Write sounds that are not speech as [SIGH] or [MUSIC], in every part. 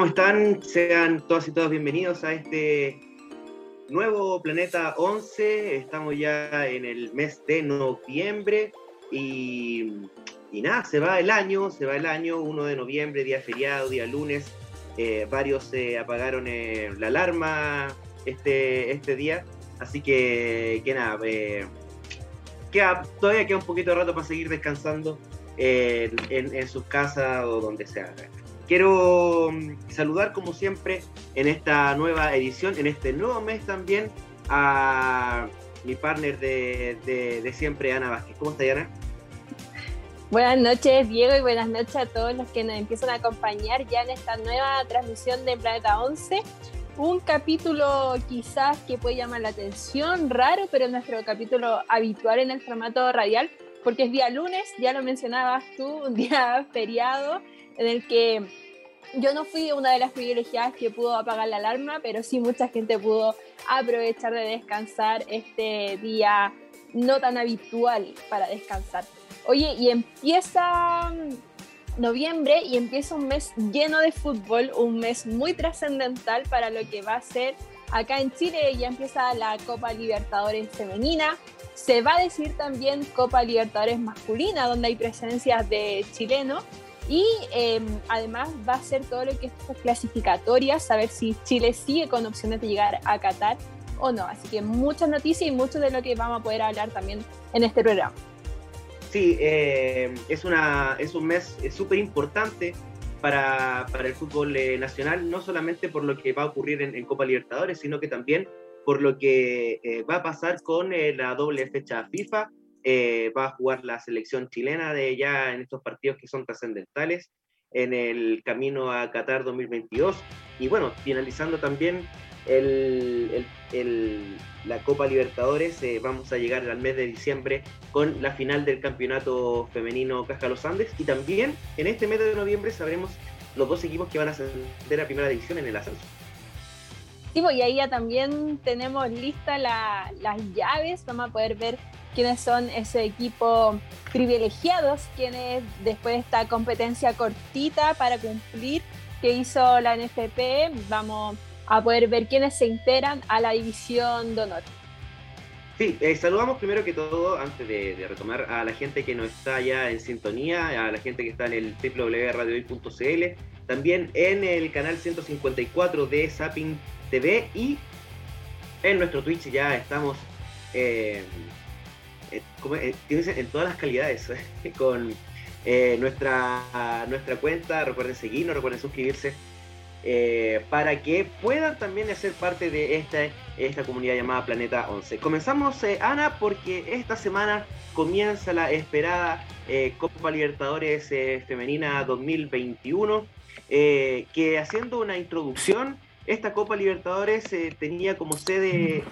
¿Cómo están? Sean todas y todos bienvenidos a este nuevo Planeta 11. Estamos ya en el mes de noviembre y, nada, se va el año, se va el año, 1 de noviembre, día feriado, día lunes. Eh, varios se apagaron eh, la alarma este, este día, así que, que nada, eh, todavía queda un poquito de rato para seguir descansando en, en sus casas o donde sea. Quiero mm, saludar como siempre en esta nueva edición, en este nuevo mes también, a mi partner de, siempre, Ana Vázquez. ¿Cómo está, Ana? Buenas noches, Diego, y buenas noches a todos los que nos empiezan a acompañar ya en esta nueva transmisión de Planeta 11. Un capítulo quizás que puede llamar la atención, raro, pero nuestro capítulo habitual en el formato radial, porque es día lunes, ya lo mencionabas tú, un día [LAUGHS] feriado en el que yo no fui una de las privilegiadas que pudo apagar la alarma, pero sí mucha gente pudo aprovechar de descansar este día no tan habitual para descansar. Oye, y empieza mm, noviembre y empieza un mes lleno de fútbol, un mes muy trascendental para lo que va a ser acá en Chile. Ya empieza la Copa Libertadores femenina. Se va a decir también Copa Libertadores masculina, donde hay presencias de chilenos. Y em, además va a ser todo lo que es clasificatorias, saber si Chile sigue con opciones de llegar a Qatar o no. Así que muchas noticias y mucho de lo que vamos a poder hablar también en este programa. Sí, eh, es, una, es un mes súper importante para, para, el fútbol eh, nacional, no solamente por lo que va a ocurrir en, Copa Libertadores, sino que también por lo que eh, va a pasar con la doble fecha FIFA eh, va a jugar la selección chilena de ya en estos partidos que son trascendentales en el camino a Qatar 2022. Y bueno, finalizando también el, la Copa Libertadores, eh, vamos a llegar al mes de diciembre con la final del campeonato femenino Caja Los Andes. Y también en este mes de noviembre sabremos los dos equipos que van a ascender a primera división en el ascenso. Sí, pues, y ahí ya también tenemos listas las llaves, vamos a poder ver quiénes son ese equipo privilegiados, quienes después de esta competencia cortita para cumplir que hizo la NFP, vamos a poder ver quiénes se integran a la división de honor. Sí, eh, saludamos primero que todo, antes de, retomar, a la gente que no está ya en sintonía, a la gente que está en el www.radiohoy.cl, también en el canal 154 de Zapping TV y en nuestro Twitch ya estamos eh, eh, eh, en todas las calidades, [LAUGHS] con eh, nuestra, nuestra cuenta. Recuerden seguirnos, recuerden suscribirse para que puedan también ser parte de esta, esta comunidad llamada Planeta 11. Comenzamos, Ana, porque esta semana comienza la esperada Copa Libertadores Femenina 2021, que haciendo una introducción, esta Copa Libertadores tenía como sede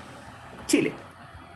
Chile.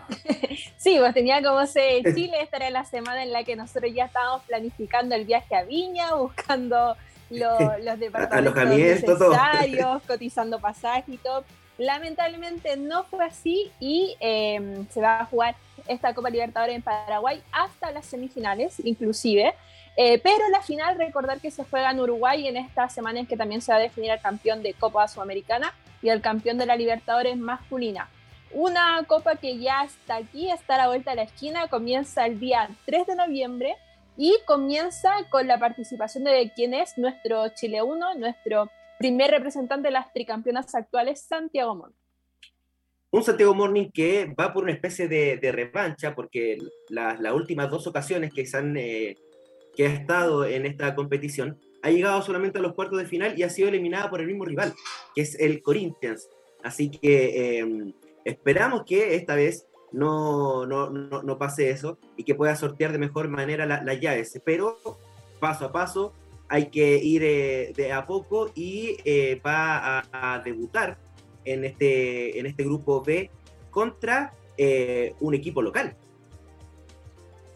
[LAUGHS] sí, pues tenía como se Chile, esta era la semana en la que nosotros ya estábamos planificando el viaje a Viña, [LAUGHS] buscando los departamentos necesarios, [LAUGHS] cotizando pasajes y todo. Lamentablemente no fue así y em, se va a jugar esta Copa Libertadores en Paraguay hasta las semifinales, inclusive. Eh, pero la final, recordar que se juega en Uruguay en esta semana en que también se va a definir el campeón de Copa Sudamericana y el campeón de la Libertadores masculina. Una copa que ya está aquí, está a la vuelta de la esquina, comienza el día 3 de noviembre y comienza con la participación de quien es nuestro Chile 1, nuestro primer representante de las tricampeonas actuales, Santiago Morning. Un Santiago Morning que va por una especie de, revancha, porque las últimas dos ocasiones que, han, eh, que ha estado en esta competición ha llegado solamente a los cuartos de final y ha sido eliminada por el mismo rival, que es el Corinthians. Así que eh, Esperamos que esta vez no, no, no, pase eso y que pueda sortear de mejor manera las llaves. Pero paso a paso, hay que ir de a poco y va a, debutar en este, en este grupo B contra un equipo local.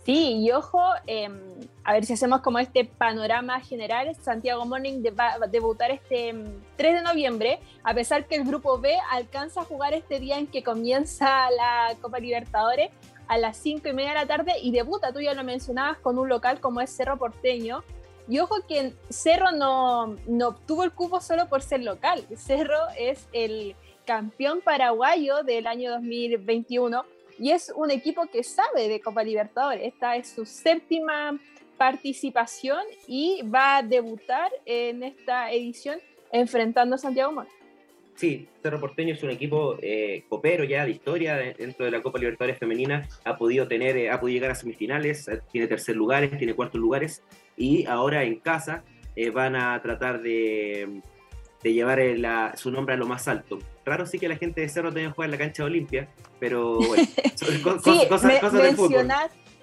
Sí, y ojo, em, a ver si hacemos como este panorama general, Santiago Morning va a debutar este 3 em, de noviembre, a pesar que el grupo B alcanza a jugar este día en que comienza la Copa Libertadores a las 5 y media de la tarde y debuta, tú ya lo mencionabas, con un local como es Cerro Porteño. Y ojo que Cerro no, no obtuvo el cupo solo por ser local, Cerro es el campeón paraguayo del año 2021 y es un equipo que sabe de Copa Libertadores. Esta es su séptima participación y va a debutar en esta edición enfrentando a Santiago Mora. Sí, Cerro Porteño es un equipo eh, copero ya de historia dentro de la Copa Libertadores Femenina. Ha podido tener, eh, ha podido llegar a semifinales, eh, tiene tercer lugares, tiene cuartos lugares y ahora en casa van a tratar de, de llevar su nombre a lo más alto. Raro sí que la gente de Cerro tenga que jugar en la cancha de Olimpia, pero bueno, [LAUGHS] cosas, cosas del fútbol.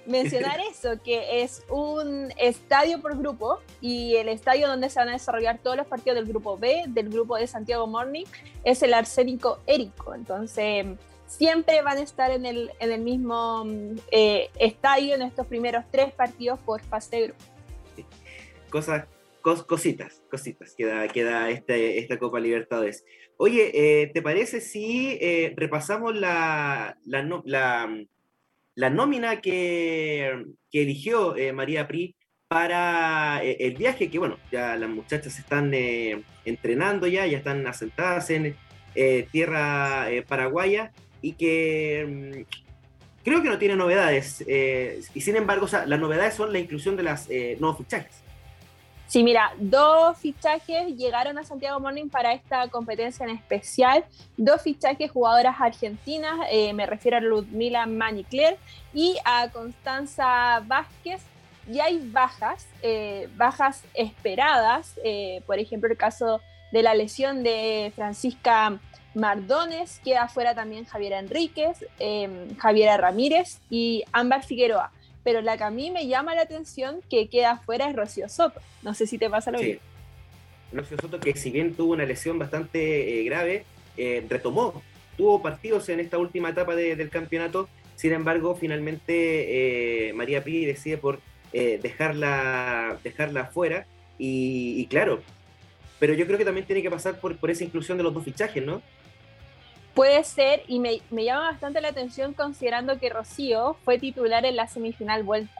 Mencionar eso, que es un estadio por grupo y el estadio donde se van a desarrollar todos los partidos del grupo B, del grupo de Santiago Morning, es el Arsénico Érico. Entonces, siempre van a estar en el, en el mismo eh, estadio en estos primeros tres partidos por fase de grupo. Cosas cositas, cositas, queda, queda este, esta Copa Libertadores. Oye, eh, ¿te parece si eh, repasamos la, la, nómina que, eligió eh, María Pri para el viaje? Que bueno, ya las muchachas están entrenando ya, ya están asentadas en tierra paraguaya y que mm, creo que no tiene novedades. y sin embargo, las novedades son la inclusión de las nuevos fichajes. Sí, mira, dos fichajes llegaron a Santiago Morning para esta competencia en especial. Dos fichajes jugadoras argentinas, eh, me refiero a Ludmila Manicler y a Constanza Vázquez. Y hay bajas, eh, bajas esperadas, eh, por ejemplo, el caso de la lesión de Francisca Mardones, queda afuera también Javiera Enríquez, Javiera Ramírez y Ámbar Figueroa pero la que a mí me llama la atención que queda fuera es Rocío Soto. No sé si te pasa lo mismo. Rocío Soto, que si bien tuvo una lesión bastante eh, grave, eh, retomó, tuvo partidos en esta última etapa del campeonato, sin embargo, finalmente eh, María Pi decide por dejarla, dejarla fuera, y, claro, pero yo creo que también tiene que pasar por, por esa inclusión de los dos fichajes, ¿no? Puede ser, y me, llama bastante la atención considerando que Rocío fue titular en la semifinal vuelta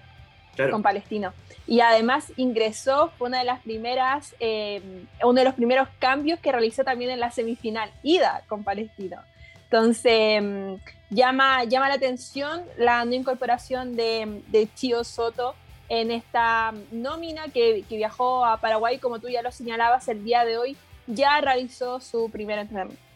con Palestino. Y además ingresó, fue una de las primeras, eh, uno de los primeros cambios que realizó también en la semifinal, ida con Palestino. Entonces, mm, llama, llama la atención la no incorporación de, de Chio Soto en esta nómina que, que viajó a Paraguay, como tú ya lo señalabas el día de hoy, ya realizó su primer entrenamiento.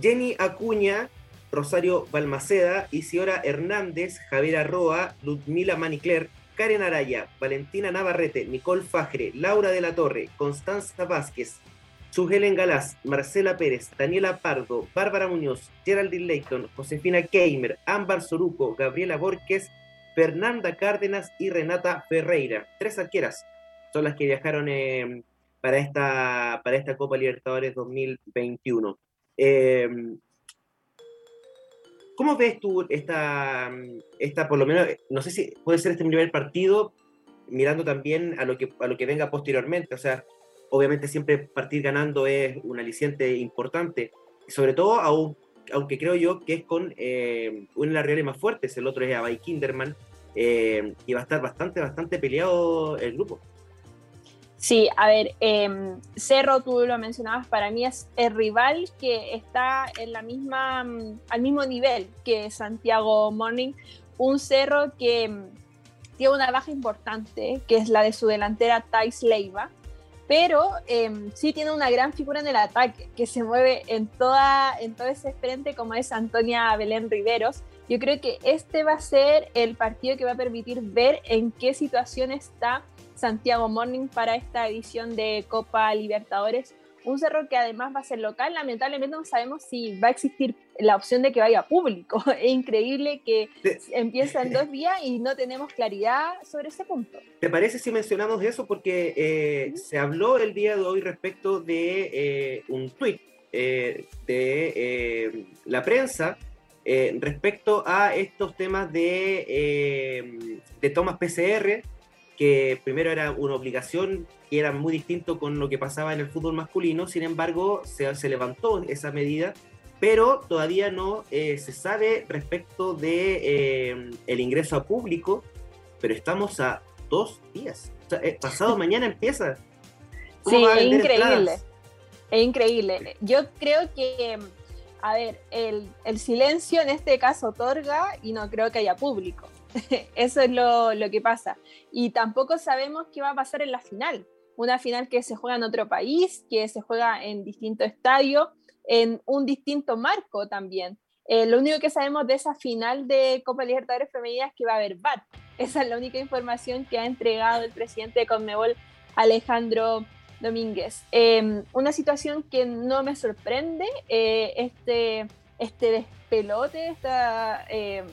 Jenny Acuña, Rosario Balmaceda, Isidora Hernández, Javier Arroa, Ludmila Manicler, Karen Araya, Valentina Navarrete, Nicole Fajre, Laura de la Torre, Constanza Vázquez, Sugelen Galás, Marcela Pérez, Daniela Pardo, Bárbara Muñoz, Geraldine Leighton, Josefina Keimer, Ámbar Soruco, Gabriela Borges, Fernanda Cárdenas y Renata Ferreira. Tres arqueras son las que viajaron eh, para, esta, para esta Copa Libertadores 2021. Em, ¿Cómo ves tú esta, esta, por lo menos, no sé si puede ser este primer partido, mirando también a lo que, a lo que venga posteriormente? O sea, obviamente siempre partir ganando es un aliciente importante, sobre todo aunque creo yo que es con eh, una de las reales más fuertes, el otro es Abay Kinderman, eh, y va a estar bastante, bastante peleado el grupo. Sí, a ver, em, Cerro, tú lo mencionabas, para mí es el rival que está en la misma, mm, al mismo nivel que Santiago Morning, un Cerro que mm, tiene una baja importante, que es la de su delantera Thais Leiva, pero em, sí tiene una gran figura en el ataque, que se mueve en, toda, en todo ese frente como es Antonia Belén Riveros. Yo creo que este va a ser el partido que va a permitir ver en qué situación está Santiago Morning para esta edición de Copa Libertadores un cerro que además va a ser local, lamentablemente no sabemos si va a existir la opción de que vaya público. [LAUGHS] Es increíble que empieza en [LAUGHS] dos días y no tenemos claridad sobre ese punto. ¿Te parece si mencionamos eso? Porque eh, se habló el día de hoy respecto de eh, un tuit eh, de la prensa respecto a estos temas de, de tomas PCR que primero era una obligación que era muy distinto con lo que pasaba en el fútbol masculino, sin embargo se, se levantó esa medida, pero todavía no eh, se sabe respecto de eh, el ingreso a público, pero estamos a dos días, eh, pasado [LAUGHS] mañana empieza. Sí, es increíble, es increíble. Yo creo que, a ver, el, el silencio en este caso otorga y no creo que haya público. [LAUGHS] Eso es lo, que pasa. Y tampoco sabemos qué va a pasar en la final. Una final que se juega en otro país, que se juega en distinto estadio, en un distinto marco también. Eh, lo único que sabemos de esa final de Copa Libertadores Femenina es que va a haber VAR. [LAUGHS] Esa es la única información que ha entregado el presidente de Conmebol, Alejandro Domínguez. Em, una situación que no me sorprende, eh, este, este despelote, esta em,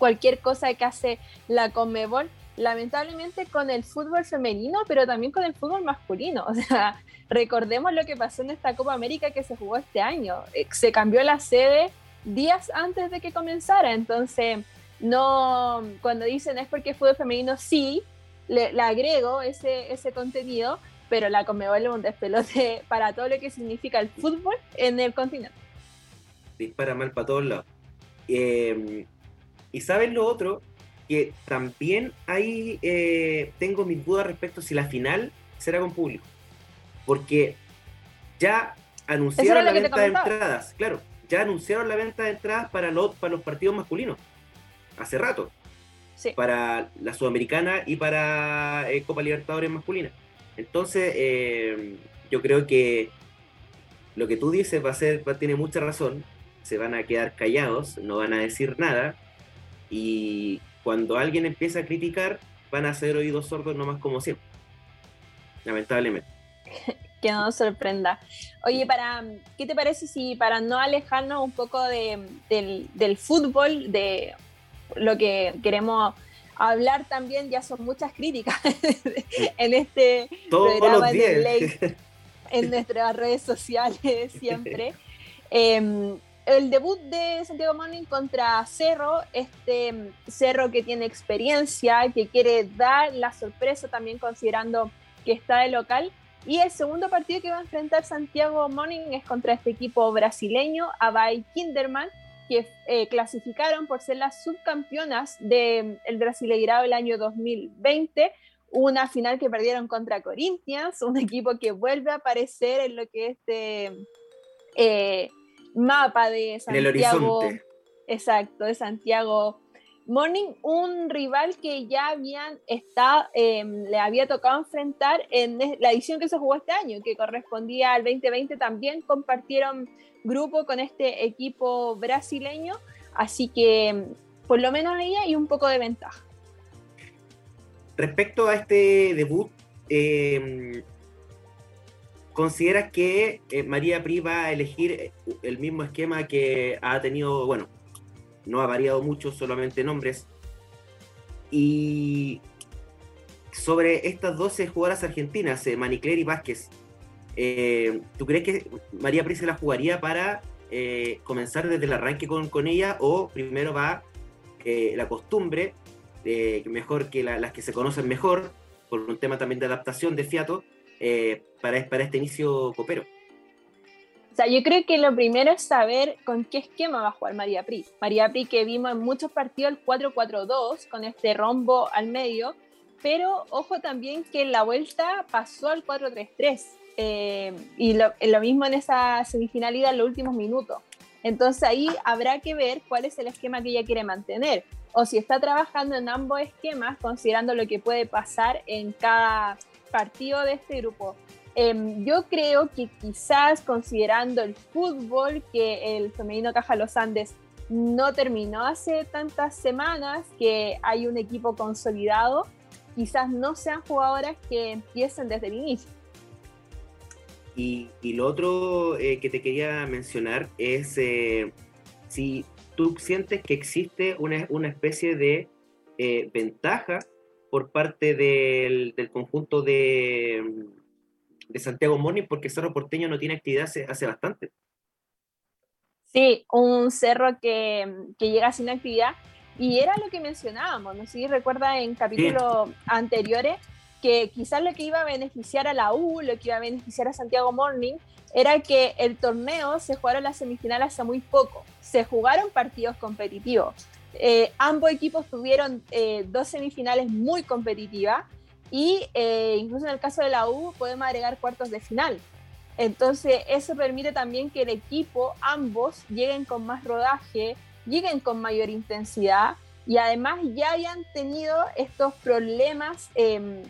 cualquier cosa que hace la Conmebol, lamentablemente con el fútbol femenino, pero también con el fútbol masculino. [LAUGHS] O sea, recordemos lo que pasó en esta Copa América que se jugó este año. Eh, se cambió la sede días antes de que comenzara, entonces no, cuando dicen es porque fútbol femenino, sí, le, agrego ese, ese contenido, pero la Conmebol es un despelote [LAUGHS] para todo lo que significa el fútbol en el continente. Dispara mal para todos lados. Eh, y saben lo otro, que también ahí eh, tengo mis dudas respecto si la final será con público. Porque ya anunciaron la venta de entradas, claro, ya anunciaron la venta de entradas para los, para los partidos masculinos, hace rato. Para la Sudamericana y para eh, Copa Libertadores masculina. Entonces, eh, yo creo que lo que tú dices va a ser, va, tiene mucha razón. Se van a quedar callados, no van a decir nada y cuando alguien empieza a criticar, van a ser oídos sordos nomás como siempre. Lamentablemente. [LAUGHS] que no nos sorprenda. Oye, para, ¿qué te parece si para no alejarnos un poco de, del, fútbol, de lo que queremos hablar también, ya son muchas críticas [LAUGHS] en este programa de en nuestras redes sociales siempre. [LAUGHS] Em, el debut de Santiago Morning contra Cerro, este Cerro que tiene experiencia, que quiere dar la sorpresa también considerando que está de local. Y el segundo partido que va a enfrentar Santiago Morning es contra este equipo brasileño, Abay Kinderman, que eh, clasificaron por ser las subcampeonas del de, Brasileirado del año 2020. Una final que perdieron contra Corinthians, un equipo que vuelve a aparecer en lo que es de, eh, mapa de Santiago. Exacto, de Santiago Morning, un rival que ya habían estado, em, le había tocado enfrentar en la edición que se jugó este año, que correspondía al 2020, también compartieron grupo con este equipo brasileño, así que em, por lo menos ahí hay un poco de ventaja. Respecto a este debut, eh, ¿Consideras que eh, María Pri va a elegir eh, el mismo esquema que ha tenido, bueno, no ha variado mucho, solamente nombres? Y sobre estas 12 jugadoras argentinas, eh, Manicler y Vázquez, ¿tú crees que María Pri se la jugaría para comenzar desde el arranque con, con ella o primero va la costumbre, mejor que las que se conocen mejor, por un tema también de adaptación de fiato, eh, para, para este inicio copero? O sea, yo creo que lo primero es saber con qué esquema va a jugar María Pri. María Pri que vimos en muchos partidos el 4-4-2 con este rombo al medio, pero ojo también que en la vuelta pasó al 4-3-3 eh, y lo, lo, mismo en esa semifinalidad en los últimos minutos. Entonces ahí habrá que ver cuál es el esquema que ella quiere mantener o si está trabajando en ambos esquemas considerando lo que puede pasar en cada partido de este grupo. Em, yo creo que quizás considerando el fútbol que el femenino Caja Los Andes no terminó hace tantas semanas, que hay un equipo consolidado, quizás no sean jugadoras que empiecen desde el inicio. y, lo otro que te quería mencionar es si tú sientes que existe una, una especie de ventaja por parte del, del conjunto de, de Santiago Morning porque Cerro Porteño no tiene actividad hace, hace bastante. Sí, un cerro que, que, llega sin actividad. Y era lo que mencionábamos, no sé si recuerda en capítulos anteriores, que quizás lo que iba a beneficiar a la U, lo que iba a beneficiar a Santiago Morning, era que el torneo se jugaron las semifinales hace muy poco. Se jugaron partidos competitivos. Eh, ambos equipos tuvieron eh, dos semifinales muy competitivas y eh, incluso en el caso de la U podemos agregar cuartos de final. Entonces eso permite también que el equipo, ambos, lleguen con más rodaje, lleguen con mayor intensidad y además ya hayan tenido estos problemas em,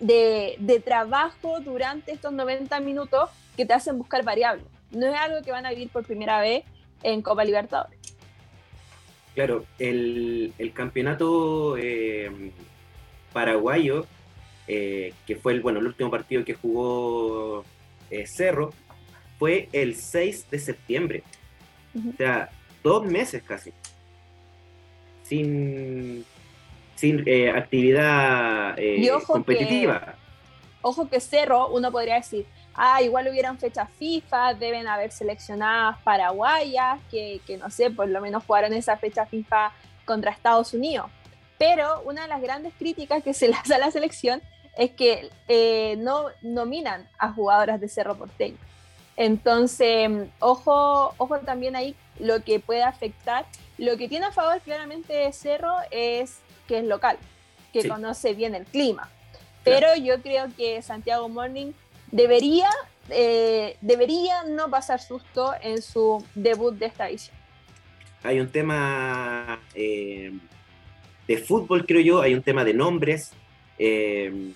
de, de, trabajo durante estos 90 minutos que te hacen buscar variables. No es algo que van a vivir por primera vez en Copa Libertadores. Claro, el, el campeonato em, paraguayo eh, que fue el, bueno, el último partido que jugó eh, Cerro, fue el 6 de septiembre. O sea, dos meses casi. Sin, sin eh, actividad competitiva. ojo que Cerro, uno podría decir, ah, igual hubieran fechas FIFA, deben haber seleccionadas paraguayas, que, que no sé, por lo menos jugaron esa fecha FIFA contra Estados Unidos. Pero una de las grandes críticas que se [LAUGHS] le hace a la selección es que eh, no nominan a jugadoras de Cerro Porteño. Entonces, ojo, ojo también ahí lo que puede afectar. Lo que tiene a favor claramente Cerro es que es local, que conoce bien el clima. Pero yo creo que Santiago Morning debería, eh, debería no pasar susto en su debut de esta edición. Hay un tema eh, de fútbol, creo yo, hay un tema de nombres, eh,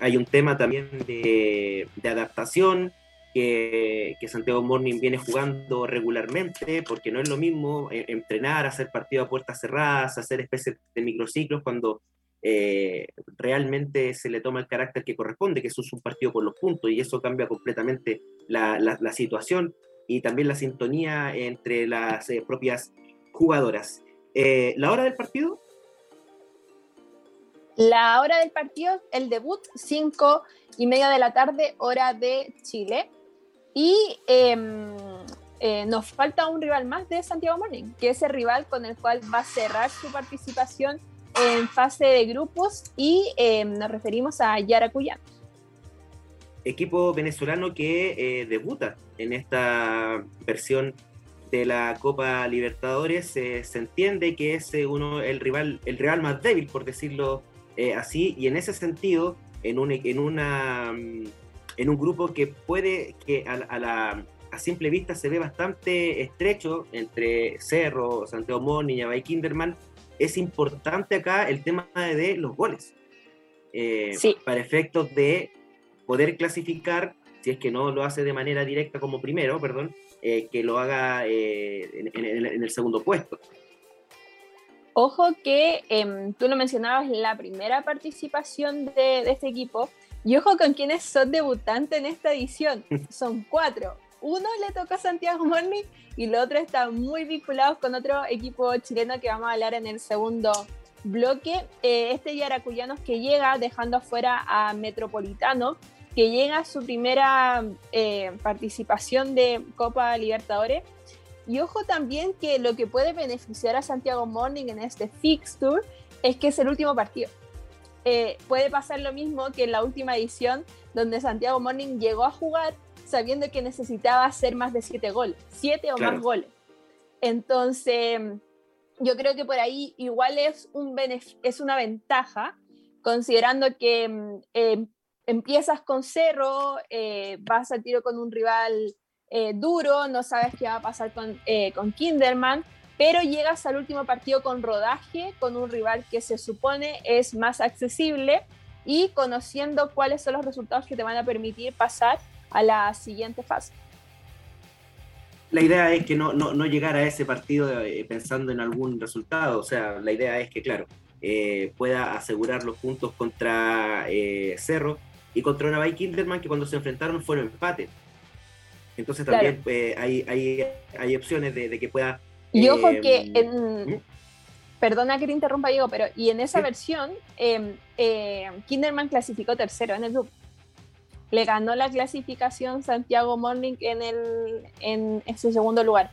hay un tema también de, adaptación que, Santiago Morning viene jugando regularmente, porque no es lo mismo eh, entrenar, hacer partidos a puertas cerradas, hacer especies de microciclos cuando eh, realmente se le toma el carácter que corresponde, que es un partido por los puntos, y eso cambia completamente la, situación y también la sintonía entre las propias jugadoras. la hora del partido la hora del partido, el debut, 5 y media de la tarde, hora de Chile. Y em, eh, nos falta un rival más de Santiago Morning, que es el rival con el cual va a cerrar su participación en fase de grupos y em, nos referimos a Yaracuyán. Equipo venezolano que eh, debuta en esta versión de la Copa Libertadores. se entiende que es eh, uno el rival, el rival más débil, por decirlo eh, así, y en ese sentido, en un, en, una, mm, en un grupo que puede, que a, la, a simple vista se ve bastante estrecho entre Cerro, Santiago Moni y Kinderman, es importante acá el tema de los goles. Eh, para efectos de poder clasificar, si es que no lo hace de manera directa como primero, perdón, eh, que lo haga en, el segundo puesto. Ojo que em, tú lo mencionabas, la primera participación de, este equipo, y ojo con quienes son debutantes en esta edición. [LAUGHS] Son cuatro. Uno le toca a Santiago Morning y el otro está muy vinculados con otro equipo chileno que vamos a hablar en el segundo bloque. Eh, este Yaracuyanos que llega dejando afuera a Metropolitano, que llega a su primera eh, participación de Copa Libertadores y ojo también que lo que puede beneficiar a Santiago Morning en este fixture es que es el último partido. Eh, puede pasar lo mismo que en la última edición, donde Santiago Morning llegó a jugar sabiendo que necesitaba hacer más de siete goles, siete o más goles. Entonces, yo creo que por ahí igual es, un es una ventaja, considerando que eh, empiezas con cero, eh, vas al tiro con un rival eh, duro, no sabes qué va a pasar con, con Kinderman, pero llegas al último partido con rodaje, con un rival que se supone es más accesible y conociendo cuáles son los resultados que te van a permitir pasar a la siguiente fase. La idea es que no, no, no llegar a ese partido eh, pensando en algún resultado, o sea, la idea es que, claro, pueda asegurar los puntos contra Cerro, y contra una Kinderman que cuando se enfrentaron fueron empate. Entonces también eh, hay, hay, hay, opciones de, que pueda... Y ojo que en... ¿Mm? Perdona que te interrumpa, Diego, pero y en esa versión, em, eh, Kinderman clasificó tercero en el grupo. Le ganó la clasificación Santiago Morning en, el, en ese segundo lugar.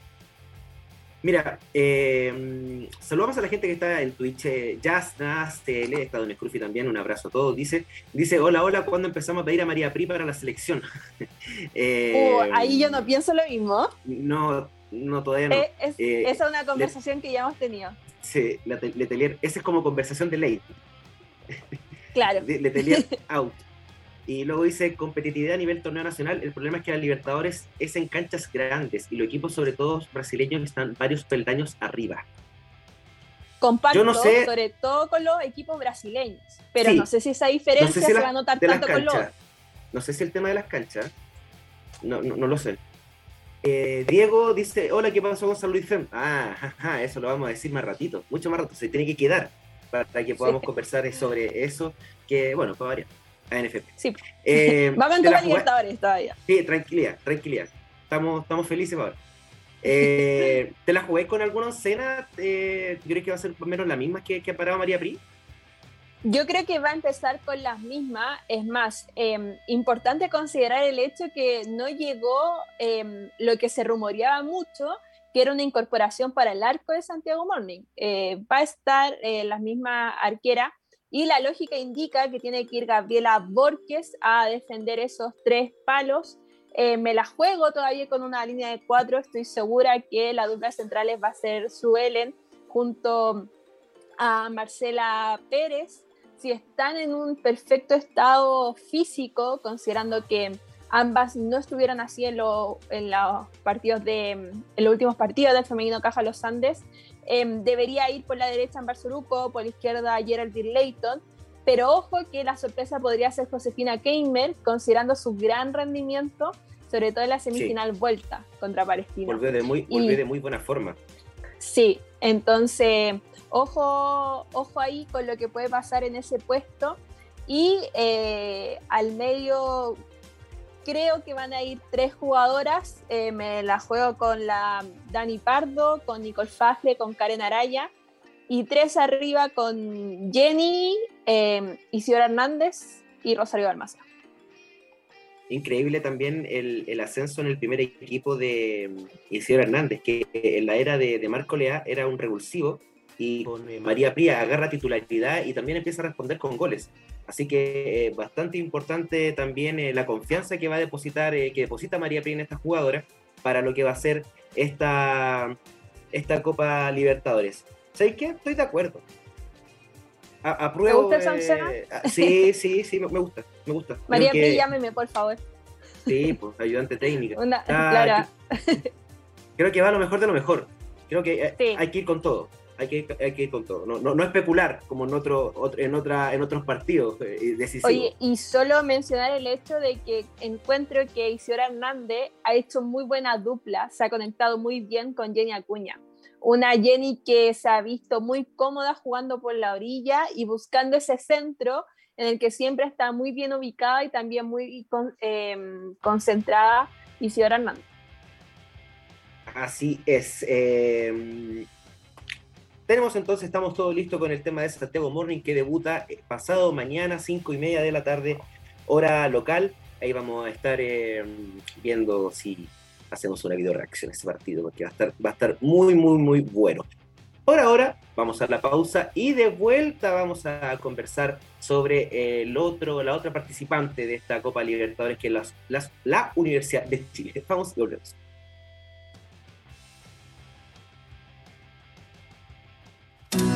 Mira, eh, saludamos a la gente que está en Twitch, eh, TL, está Don Scruffy también, un abrazo a todos. Dice, dice, hola, hola, ¿cuándo empezamos a pedir a María Pri para la selección? [LAUGHS] Eh, uh, ahí yo no pienso lo mismo. No, no, todavía no. Eh, es, esa es una conversación que ya hemos tenido. Sí, Letelier, esa es como conversación de ley. Claro. [LAUGHS] Letelier [LAUGHS] out. Y luego dice competitividad a nivel torneo nacional. El problema es que la Libertadores es en canchas grandes y los equipos, sobre todo brasileños, están varios peldaños arriba. Compacto, Yo no sé, sobre todo con los equipos brasileños. Pero no sé si esa diferencia se va a notar tanto con los. No sé si el tema de las canchas. No, no, lo sé. Eh, Diego dice: Hola, ¿qué pasó con San Luis Fem? Ah, eso lo vamos a decir más ratito, mucho más rato. Se tiene que quedar para que podamos conversar sobre eso. Que bueno, para variar. NFP. Sí. Eh, Vamos Copa Libertadores todavía. Sí, tranquilidad, tranquilidad. Estamos, estamos felices ahora. Eh, [LAUGHS] ¿Te la jugué con alguna escena? Eh, ¿Crees que va a ser por menos la misma que, que ha parado María Pri? Yo creo que va a empezar con las mismas. Es más, em, importante considerar el hecho que no llegó em, lo que se rumoreaba mucho, que era una incorporación para el arco de Santiago Morning. Eh, va a estar la misma arquera y la lógica indica que tiene que ir Gabriela Borges a defender esos tres palos. Eh, me la juego todavía con una línea de cuatro. Estoy segura que la dupla centrales va a ser Suelen junto a Marcela Pérez. Si están en un perfecto estado físico, considerando que ambas no estuvieron así en, los partidos de en los últimos partidos del femenino Caja Los Andes, Em, debería ir por la derecha en Barzoruco, por la izquierda Geraldine Layton, pero ojo que la sorpresa podría ser Josefina Keimer, considerando su gran rendimiento, sobre todo en la semifinal vuelta contra Palestina. Volvió de muy, de muy buena forma. Sí, entonces, ojo, ojo ahí con lo que puede pasar en ese puesto. Y eh, al medio, creo que van a ir tres jugadoras. Eh, me la juego con la Dani Pardo, con Nicole Fagle, con Karen Araya. Y tres arriba con Jenny, eh, Isidora Hernández y Rosario Balmaza. Increíble también el, ascenso en el primer equipo de mm, Isidora Hernández, que en la era de, de Marco Lea era un revulsivo y con eh, María Pría agarra titularidad y también empieza a responder con goles. Así que eh, bastante importante también eh, la confianza que va a depositar, que deposita María Pría en esta jugadora para lo que va a ser esta, esta Copa Libertadores. ¿Sabéis qué? Estoy de acuerdo. apruebo, ¿Te gusta el [LAUGHS] sí, sí, sí, me, gusta, me gusta. María Pría, llámeme, por favor. Sí, pues ayudante técnica. claro. Creo que va lo mejor de lo mejor. Creo que hay que ir con todo hay que, hay que ir con todo. No, no, no especular como en, otro, en, otra, en otros partidos eh, decisivos. Oye, y solo mencionar el hecho de que encuentro que Isidora Hernández ha hecho muy buena dupla, se ha conectado muy bien con Jenny Acuña. Una Jenny que se ha visto muy cómoda jugando por la orilla y buscando ese centro en el que siempre está muy bien ubicada y también muy em, concentrada Isidora Hernández. Así es. Eh, tenemos entonces, estamos todos listos con el tema de Santiago Morning que debuta eh, pasado mañana, 5 y media de la tarde, hora local. Ahí vamos a estar eh, viendo si hacemos una video reacción a ese partido, porque va a estar, va a estar muy, muy, muy bueno. Por ahora, vamos a la pausa y de vuelta vamos a conversar sobre el otro, la otra participante de esta Copa Libertadores, que es la Universidad de Chile. Vamos y volvemos.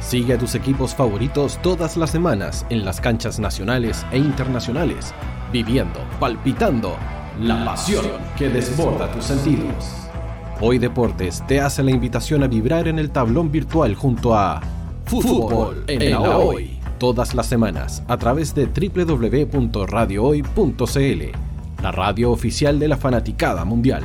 Sigue a tus equipos favoritos todas las semanas en las canchas nacionales e internacionales, viviendo, palpitando la pasión que desborda tus sentidos. Hoy Deportes te hace la invitación a vibrar en el tablón virtual junto a Fútbol en la Hoy, todas las semanas a través de www.radiohoy.cl, la radio oficial de la fanaticada mundial.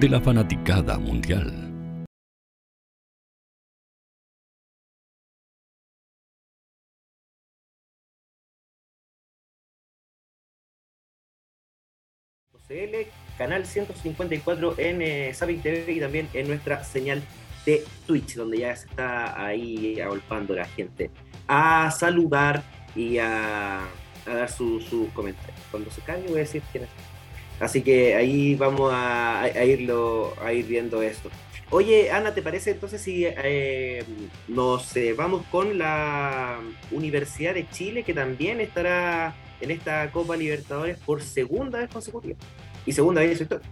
de la fanaticada mundial. canal 154 en eh, TV y también en nuestra señal de Twitch, donde ya se está ahí agolpando la gente a saludar y a, dar sus su comentarios. Cuando se cambie voy a decir quién es. Así que ahí vamos a, irlo, a ir viendo esto. Oye, Ana, ¿te parece entonces si eh, nos eh, vamos con la Universidad de Chile, que también estará en esta Copa Libertadores por segunda vez consecutiva. Y segunda vez en su historia.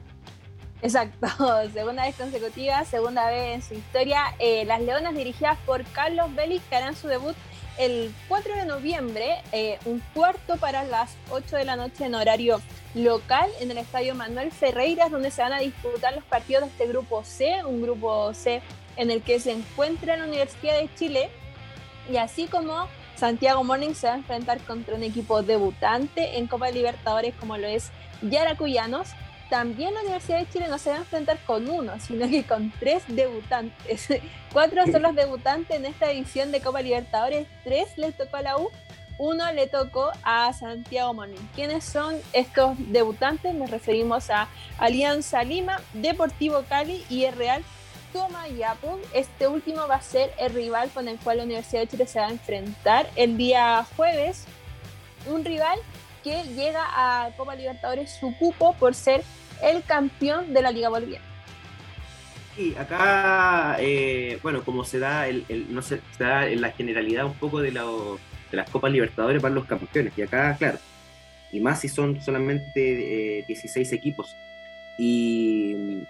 Exacto, [LAUGHS] segunda vez consecutiva, segunda vez en su historia. Eh, las Leonas dirigidas por Carlos Vélez harán su debut el 4 de noviembre, eh, un cuarto para las 8 de la noche en horario local en el Estadio Manuel Ferreiras, donde se van a disputar los partidos de este grupo C, un grupo C en el que se encuentra la Universidad de Chile, y así como Santiago Morning se va a enfrentar contra un equipo debutante en Copa Libertadores como lo es Yaracuyanos. También la Universidad de Chile no se va a enfrentar con uno, sino que con tres debutantes. [LAUGHS] Cuatro son los debutantes en esta edición de Copa Libertadores, tres les tocó a la U, uno le tocó a Santiago Morning. ¿Quiénes son estos debutantes? Nos referimos a Alianza Lima, Deportivo Cali y el Real Tomayapo. Este último va a ser el rival con el cual la Universidad de Chile se va a enfrentar el día jueves. Un rival que llega a Copa Libertadores su cupo por ser el campeón de la Liga Boliviana. Sí, acá, eh, bueno, como se da, el, no se, da en la generalidad un poco de, de las Copas Libertadores para los campeones. Y acá, claro, y más si son solamente 16 eh, equipos. Y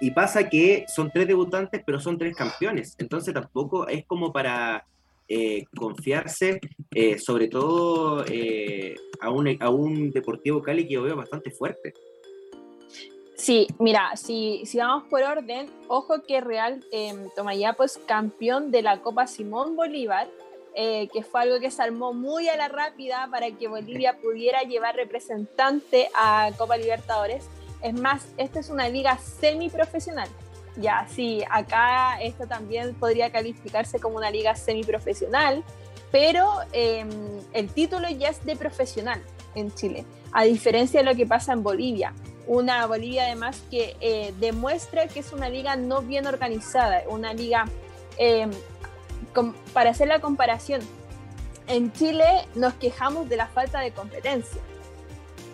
y pasa que son tres debutantes, pero son tres campeones. Entonces tampoco es como para eh, confiarse, eh, sobre todo eh, a, un, a un Deportivo Cali que yo veo bastante fuerte. Sí, mira, si, si vamos por orden, ojo que Real eh, Tomayapo es campeón de la Copa Simón Bolívar, que fue algo que se armó muy a la rápida para que Bolivia [LAUGHS] pudiera llevar representante a Copa Libertadores. Es más, esta es una liga semiprofesional. Ya, sí, acá esto también podría calificarse como una liga semiprofesional, pero em, el título ya es de profesional en Chile, a diferencia de lo que pasa en Bolivia. Una Bolivia además que eh, demuestra que es una liga no bien organizada, una liga, em, para hacer la comparación, en Chile nos quejamos de la falta de competencia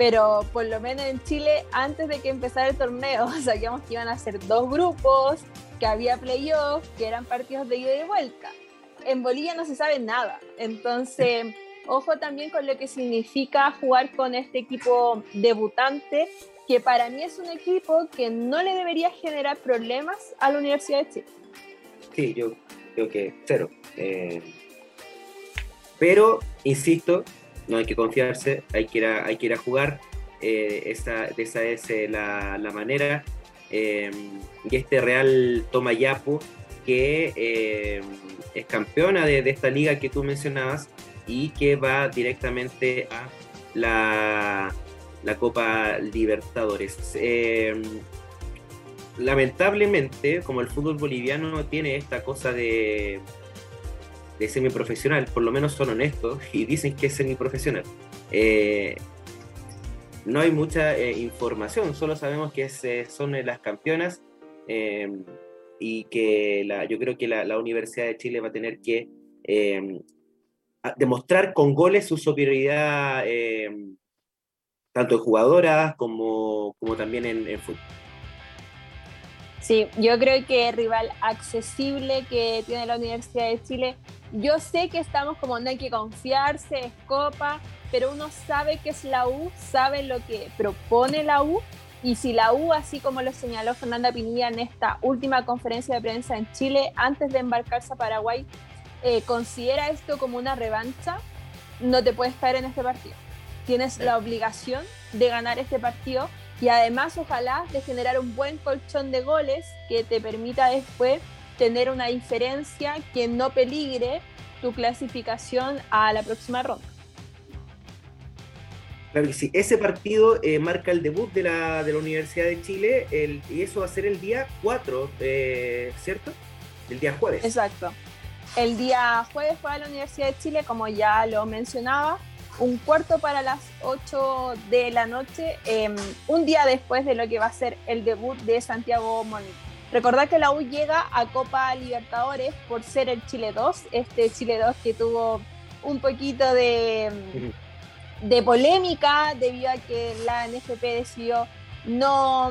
pero por lo menos en Chile, antes de que empezara el torneo, [LAUGHS] sabíamos que iban a ser dos grupos, que había playoffs, que eran partidos de ida y vuelta. En Bolivia no se sabe nada, entonces ojo también con lo que significa jugar con este equipo debutante, que para mí es un equipo que no le debería generar problemas a la Universidad de Chile. Sí, yo creo que cero. Eh, pero, insisto, no hay que confiarse, hay que ir a, hay que ir a jugar. Eh, esa, esa, es eh, la, la, manera. Eh, y este Real Tomayapo, que es campeona de, esta liga que tú mencionabas y que va directamente a la, la Copa Libertadores. lamentablemente, como el fútbol boliviano tiene esta cosa de de semiprofesional, por lo menos son honestos [LAUGHS] y dicen que es semiprofesional. Eh, no hay mucha eh, información, solo sabemos que eh, son las campeonas y que yo creo que la, Universidad de Chile va a tener que demostrar con goles su superioridad tanto en jugadoras como, como también en, en fútbol. Sí, yo creo que el rival accesible que tiene la Universidad de Chile yo sé que estamos como no hay que confiarse, es copa, pero uno sabe que es la U, sabe lo que propone la U y si la U, así como lo señaló Fernanda Pinilla en esta última conferencia de prensa en Chile, antes de embarcarse a Paraguay, eh, considera esto como una revancha, no te puedes caer en este partido. Tienes la obligación de ganar este partido y además ojalá de generar un buen colchón de goles que te permita después tener una diferencia que no peligre tu clasificación a la próxima ronda. Claro que sí, ese partido eh, marca el debut de la, de la Universidad de Chile y eso va a ser el día 4, eh, ¿cierto? El día jueves. Exacto. El día jueves fue a la Universidad de Chile, como ya lo mencionaba, un cuarto para las 8 de la noche, em, un día después de lo que va a ser el debut de Santiago Mónica. Recordad que la U llega a Copa Libertadores por ser el Chile 2, este Chile 2 que tuvo un poquito de, de polémica debido a que la NFP decidió no,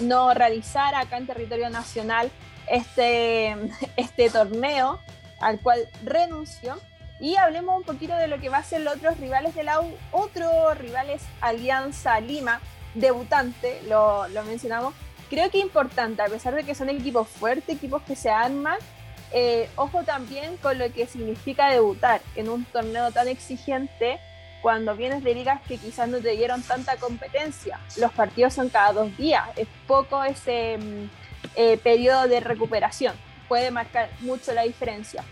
no realizar acá en territorio nacional este, este torneo al cual renunció. Y hablemos un poquito de lo que va a ser los otros rivales de la U. Otros rivales, Alianza Lima, debutante, lo, lo mencionamos. Creo que es importante, a pesar de que son equipos fuertes, equipos que se arman, eh, ojo también con lo que significa debutar en un torneo tan exigente cuando vienes de ligas que quizás no te dieron tanta competencia. Los partidos son cada dos días, es poco ese mm, eh, periodo de recuperación, puede marcar mucho la diferencia.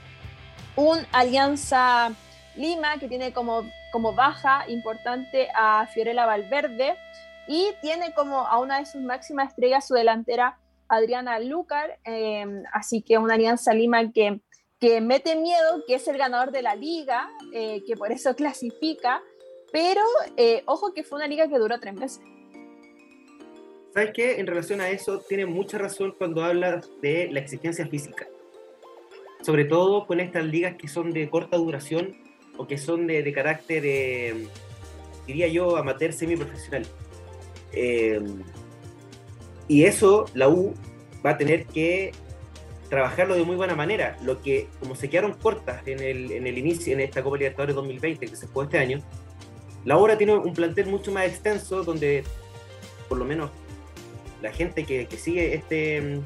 Un Alianza Lima que tiene como, como baja importante a Fiorella Valverde y tiene como a una de sus máximas estrellas su delantera Adriana Lucar, eh, así que una Alianza Lima que que mete miedo, que es el ganador de la liga, eh, que por eso [LAUGHS] clasifica, pero eh, ojo que fue una liga que duró tres meses. ¿Sabes qué? En relación a eso, tiene mucha razón cuando hablas de la exigencia física. Sobre todo con estas ligas que son de corta duración o que son de, de carácter, eh, diría yo, amateur semiprofesional. Eh, y eso la U va a tener que trabajarlo de muy buena manera. Lo que, como se quedaron cortas en el, en el inicio, en esta Copa Libertadores 2020 que se jugó este año, la obra tiene un plantel mucho más extenso donde, por lo menos, la gente que, que sigue este,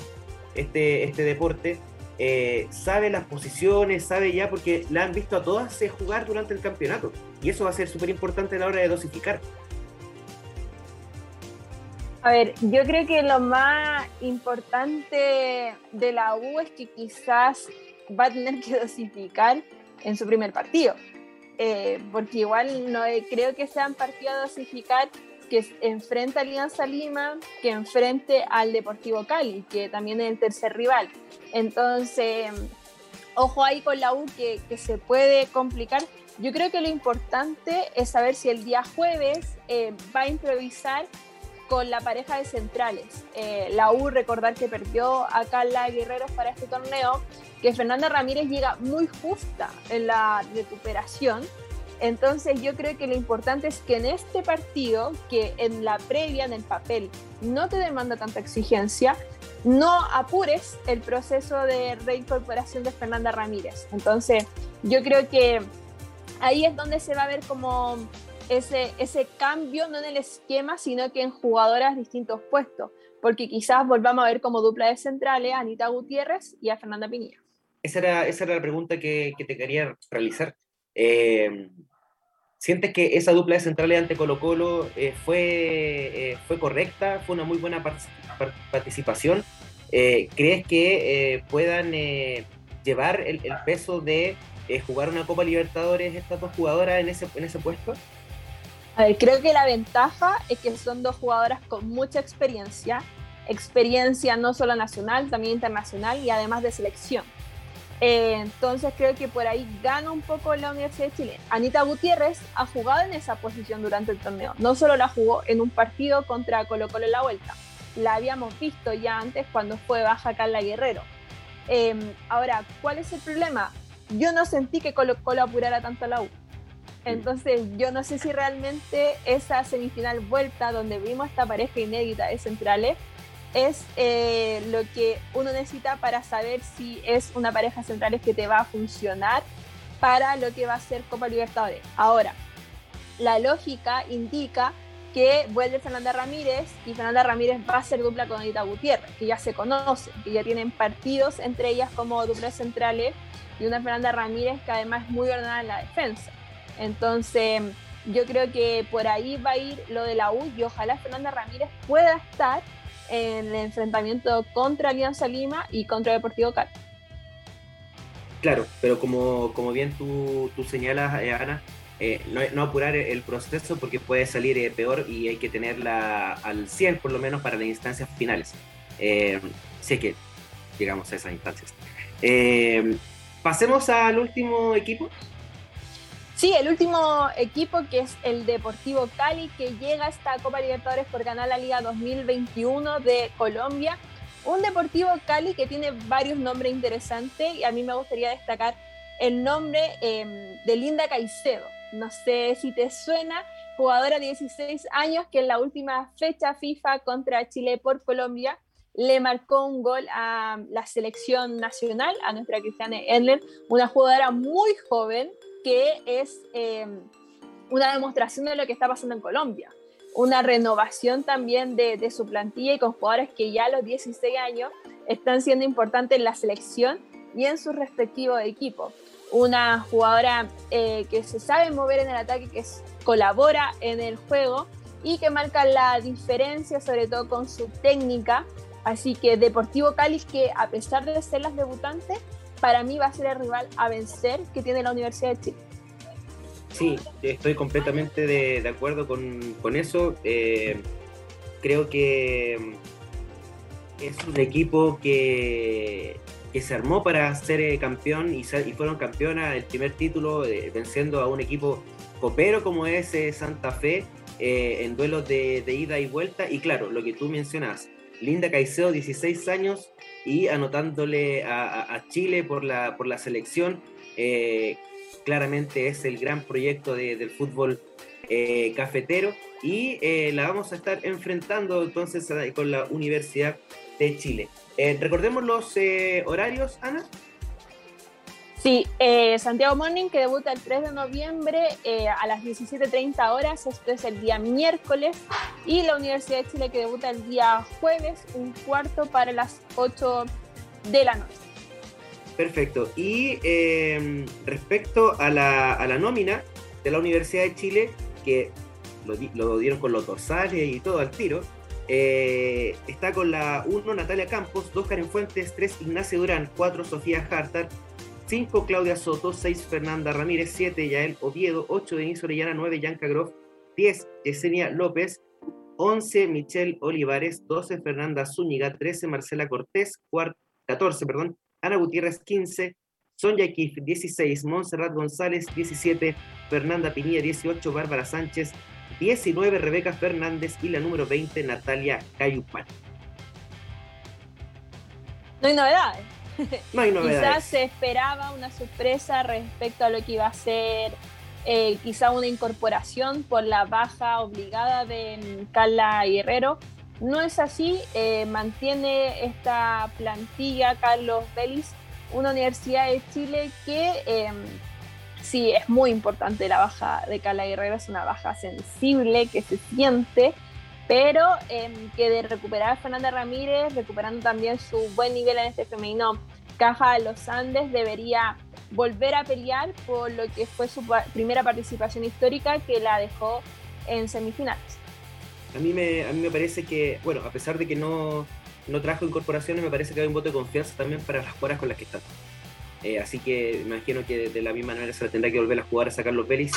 este, este deporte eh, sabe las posiciones, sabe ya, porque la han visto a todas jugar durante el campeonato. Y eso va a ser súper importante a la hora de dosificar. A ver, yo creo que lo más importante de la U es que quizás va a tener que dosificar en su primer partido. Eh, porque igual no creo que sean partidos a dosificar que enfrenta a Alianza Lima, que enfrente al Deportivo Cali, que también es el tercer rival. Entonces, ojo ahí con la U que, que se puede complicar. Yo creo que lo importante es saber si el día jueves eh, va a improvisar con la pareja de centrales. Eh, la U, recordar que perdió a Carla Guerreros para este torneo, que Fernanda Ramírez llega muy justa en la recuperación. Entonces yo creo que lo importante es que en este partido, que en la previa, en el papel, no te demanda tanta exigencia, no apures el proceso de reincorporación de Fernanda Ramírez. Entonces yo creo que ahí es donde se va a ver como ese, ese cambio no en el esquema, sino que en jugadoras distintos puestos, porque quizás volvamos a ver como dupla de centrales a Anita Gutiérrez y a Fernanda Pinilla. Esa era, esa era la pregunta que, te quería realizar. Eh, ¿Sientes que esa dupla de centrales ante Colo Colo eh, fue, eh, fue correcta? ¿Fue una muy buena participación? ¿Crees que puedan llevar el, peso de jugar una Copa Libertadores estas dos jugadoras en ese, en ese puesto? A ver, creo que la ventaja es que son dos jugadoras con mucha experiencia, experiencia no solo nacional, también internacional y además de selección. Eh, entonces creo que por ahí gana un poco la Universidad de Chile. Anita Gutiérrez ha jugado en esa posición durante el torneo. No solo la jugó en un partido contra Colo Colo en la vuelta, la habíamos visto ya antes cuando fue baja Carla Guerrero. Eh, ahora, ¿cuál es el problema? Yo no sentí que Colo Colo apurara tanto a la U. Entonces, yo no sé si realmente esa semifinal vuelta donde vimos esta pareja inédita de centrales es eh, lo que uno necesita para saber si es una pareja centrales que te va a funcionar para lo que va a ser Copa Libertadores. Ahora, la lógica indica que vuelve Fernanda Ramírez y Fernanda Ramírez va a ser dupla con Anita Gutiérrez, que ya se conocen, que ya tienen partidos entre ellas como duplas centrales y una Fernanda Ramírez que además es muy ordenada en la defensa. Entonces, yo creo que por ahí va a ir lo de la U y ojalá Fernanda Ramírez pueda estar en el enfrentamiento contra Alianza Lima y contra Deportivo Cali. Claro, pero como, como bien tú, tú señalas, eh, Ana, eh, no, apurar el proceso porque puede salir eh, peor y hay que tenerla al 100 por lo menos para las instancias finales. sé que llegamos a esas instancias. pasemos al último equipo. Sí, el último equipo que es el Deportivo Cali, que llega a esta Copa Libertadores por ganar la Liga 2021 de Colombia. Un Deportivo Cali que tiene varios nombres interesantes y a mí me gustaría destacar el nombre em, de Linda Caicedo. No sé si te suena, jugadora de 16 años que en la última fecha FIFA contra Chile por Colombia le marcó un gol a la selección nacional, a nuestra Cristiane Edler, una jugadora muy joven que es em, una demostración de lo que está pasando en Colombia. Una renovación también de, su plantilla y con jugadores que ya a los 16 años están siendo importantes en la selección y en sus respectivos equipos. Una jugadora eh, que se sabe mover en el ataque, que colabora en el juego y que marca la diferencia, sobre todo con su técnica. Así que Deportivo Cali, que a pesar de ser las debutantes, para mí va a ser el rival a vencer que tiene la Universidad de Chile. Sí, estoy completamente de, acuerdo con, eso. Eh, creo que es un equipo que, se armó para ser eh, campeón y, fueron campeonas el primer título eh, venciendo a un equipo copero como es Santa Fe en duelos de, ida y vuelta. Y claro, lo que tú mencionas, Linda Caicedo, 16 años, y anotándole a, Chile por la, por la selección. Eh, claramente es el gran proyecto del fútbol eh, cafetero y eh, la vamos a estar enfrentando entonces con la Universidad de Chile. recordemos los horarios, Ana. Sí, Santiago Morning que debuta el 3 de noviembre a las 17.30 horas, esto es el día miércoles, y la Universidad de Chile que debuta el día jueves, un cuarto para las 8 de la noche. Perfecto. Y em, respecto a la, a la, nómina de la Universidad de Chile, que lo, dieron con los dorsales y todo al tiro, eh, está con la 1 Natalia Campos, 2 Karen Fuentes, 3 Ignacia Durán, 4 Sofía Hartar, 5 Claudia Soto, 6 Fernanda Ramírez, 7 Yael Oviedo, 8 Denise Orellana, 9 Yanka Groff, 10 Yesenia López, 11 Michelle Olivares, 12 Fernanda Zúñiga, 13 Marcela Cortés, 14 perdón, Ana Gutiérrez 15, Sonia Kif 16, Montserrat González 17, Fernanda Piña 18, Bárbara Sánchez 19, Rebeca Fernández y la número 20, Natalia Cayupán. No hay novedades. Quizás se esperaba una sorpresa respecto a lo que iba a ser eh, quizá una incorporación por la baja obligada de Carla Guerrero. No es así, eh, mantiene esta plantilla Carlos Vélez, una universidad de Chile que em, sí es muy importante la baja de Carla Guerrero, es una baja sensible que se siente, pero em, que de recuperar Fernanda Ramírez, recuperando también su buen nivel en este femenino Caja de los Andes, debería volver a pelear por lo que fue su primera participación histórica que la dejó en semifinales. A mí me, a mí me parece que, bueno, a pesar de que no, no trajo incorporaciones, me parece que hay un voto de confianza también para las jugadoras con las que están. Eh, así que imagino que de, la misma manera se la tendrá que volver a jugar a sacar los Vélez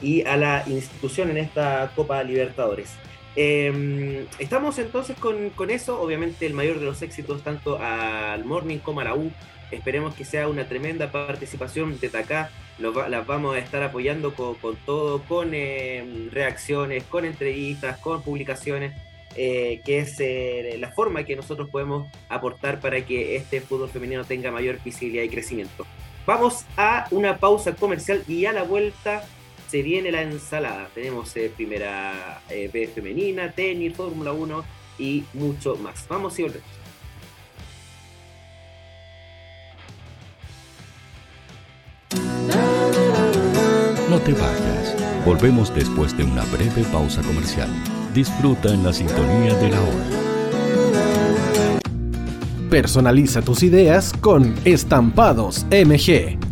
y a la institución en esta Copa Libertadores. Em, estamos entonces con, con, eso, obviamente el mayor de los éxitos tanto al Morning como a la U Esperemos que sea una tremenda participación de Tacá. las vamos a estar apoyando con, todo, con eh, reacciones, con entrevistas, con publicaciones, eh, que es eh, la forma que nosotros podemos aportar para que este fútbol femenino tenga mayor visibilidad y crecimiento. Vamos a una pausa comercial y a la vuelta se viene la ensalada. Tenemos primera B femenina, tenis, Fórmula 1 y mucho más. Vamos y volvemos. No te vayas. Volvemos después de una breve pausa comercial. Disfruta en la sintonía de la hora. Personaliza tus ideas con Estampados MG.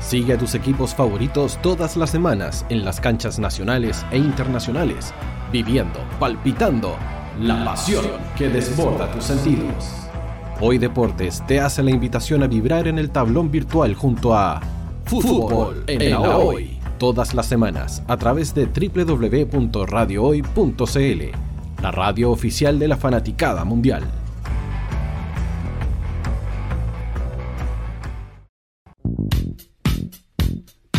Sigue a tus equipos favoritos todas las semanas en las canchas nacionales e internacionales, viviendo, palpitando la pasión que desborda tus sentidos. Hoy Deportes te hace la invitación a vibrar en el tablón virtual junto a Fútbol en la Hoy. todas las semanas a través de www.radiohoy.cl, la radio oficial de la fanaticada mundial.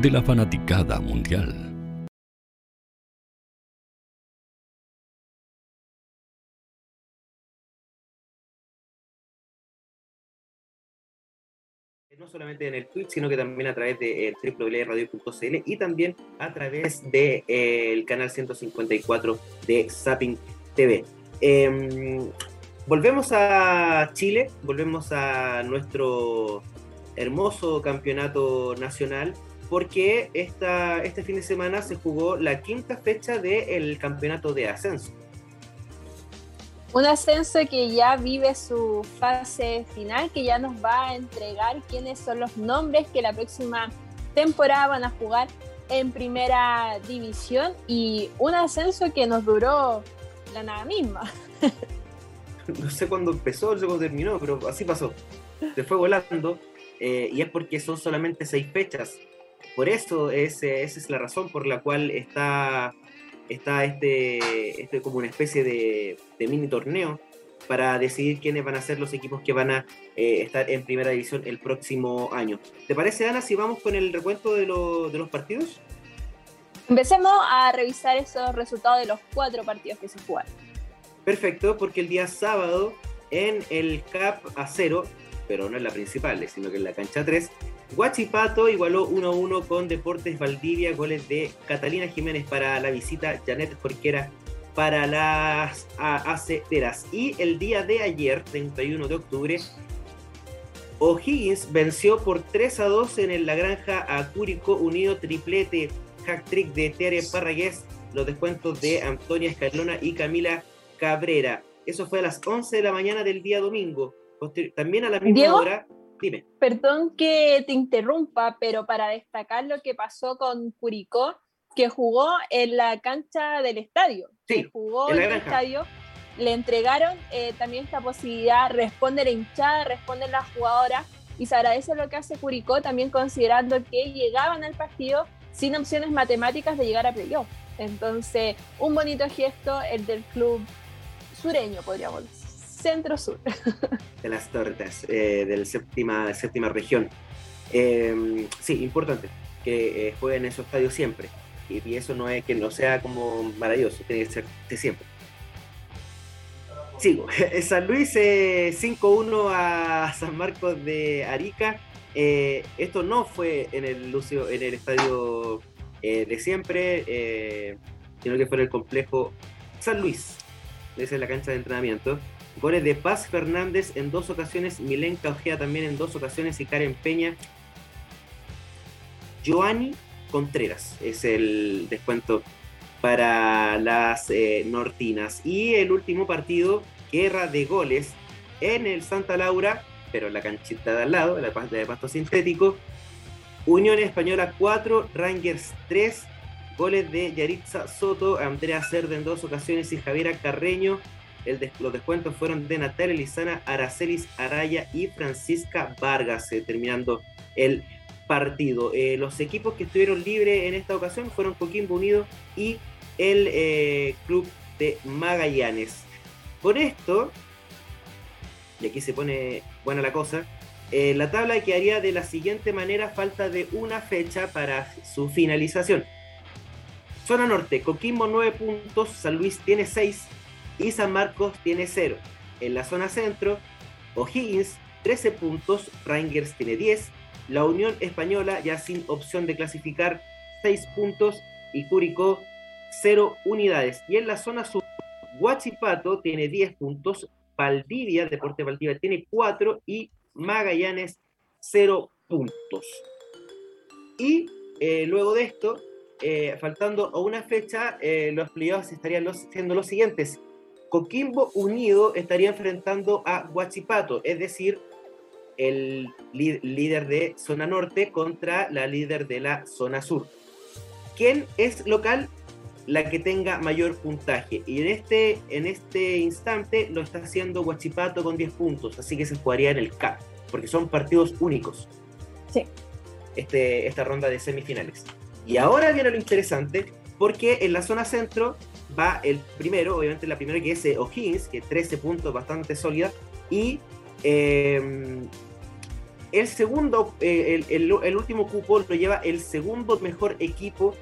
de la fanaticada mundial. no solamente en el Twitch, sino que también a través de eh, www.radio.cl y también a través del de, eh, canal 154 de Zapping TV. Em, volvemos a Chile, volvemos a nuestro hermoso campeonato nacional porque esta, este fin de semana se jugó la quinta fecha del campeonato de ascenso. Un ascenso que ya vive su fase final, que ya nos va a entregar quiénes son los nombres que la próxima temporada van a jugar en primera división y un ascenso que nos duró la nada misma. [LAUGHS] No sé cuándo empezó, no sé cuándo terminó, pero así pasó. Se fue volando eh, y es porque son solamente seis fechas por eso esa es la razón por la cual está, está este, este como una especie de, mini torneo para decidir quiénes van a ser los equipos que van a eh, estar en primera división el próximo año. ¿Te parece, Ana, si vamos con el recuento de, de los partidos? Empecemos a revisar esos resultados de los cuatro partidos que se jugaron. Perfecto, porque el día sábado en el CAP a cero, pero no en la principal, sino que en la cancha 3, Guachipato igualó 1-1 con Deportes Valdivia, goles de Catalina Jiménez para la visita, Janet Jorquera para las aceteras. Y el día de ayer, 31 de octubre, O'Higgins venció por 3 a 2 en la granja a Cúrico Unido triplete, hack trick de Tere Parragués, los descuentos de Antonia Escalona y Camila Cabrera. Eso fue a las 11 de la mañana del día domingo. También a la misma hora Perdón que te interrumpa, pero para destacar lo que pasó con Curicó, que jugó en la cancha del estadio. Sí, jugó en, el estadio. Le entregaron eh, también esta posibilidad, responde la hinchada, responde la jugadora, y se agradece lo que hace Curicó, también considerando que llegaban al partido sin opciones matemáticas de llegar a playoff. Entonces, un bonito gesto el del club sureño, podríamos decir centro-sur. de las tortas, eh, de la séptima, séptima región. Eh, sí, importante que eh, en esos estadios siempre. Y, eso no es que no sea como maravilloso, tiene que ser de siempre. Sigo. [LAUGHS] San Luis 5-1 a San Marcos de Arica. esto no fue en el Lucio, en el estadio de siempre, sino que fue en el complejo San Luis. Esa es la cancha de entrenamiento. Goles de Paz Fernández en dos ocasiones, Milenka Ojea también en dos ocasiones y Karen Peña. Joanny Contreras es el descuento para las eh, nortinas. Y el último partido, guerra de goles en el Santa Laura, pero en la canchita de al lado, la de pasto sintético. Unión Española 4, Rangers 3, goles de Yaritza Soto, Andrea Cerda en dos ocasiones y Javiera Carreño los descuentos fueron de Natalia Lizana, Aracelis Araya y Francisca Vargas, eh, terminando el partido. Eh, los equipos que estuvieron libres en esta ocasión fueron Coquimbo Unido y el eh, Club de Magallanes. Con esto, y aquí se pone buena la cosa, la tabla quedaría de la siguiente manera, falta de una fecha para su finalización. Zona Norte, Coquimbo 9 puntos, San Luis tiene 6 y San Marcos tiene 0. En la zona centro, O'Higgins 13 puntos, Rangers tiene 10, la Unión Española ya sin opción de clasificar 6 puntos y Curicó 0 unidades. Y en la zona sur, Huachipato tiene 10 puntos, Valdivia, Deporte Valdivia tiene 4 y Magallanes 0 puntos. Y eh, luego de esto, eh, faltando una fecha, eh, los playoffs estarían siendo los siguientes. Coquimbo Unido estaría enfrentando a Huachipato, es decir, el líder de zona norte contra la líder de la zona sur. ¿Quién es local? La que tenga mayor puntaje. Y en este, en este instante lo está haciendo Huachipato con 10 puntos, así que se jugaría en el CAP, porque son partidos únicos. Sí. Este, esta ronda de semifinales. Y ahora viene lo interesante, porque en la zona centro va el primero, obviamente la primera que es eh, O'Higgins, que 13 puntos, bastante sólida, y em, el segundo, eh, el, último cupo lo lleva el segundo mejor equipo,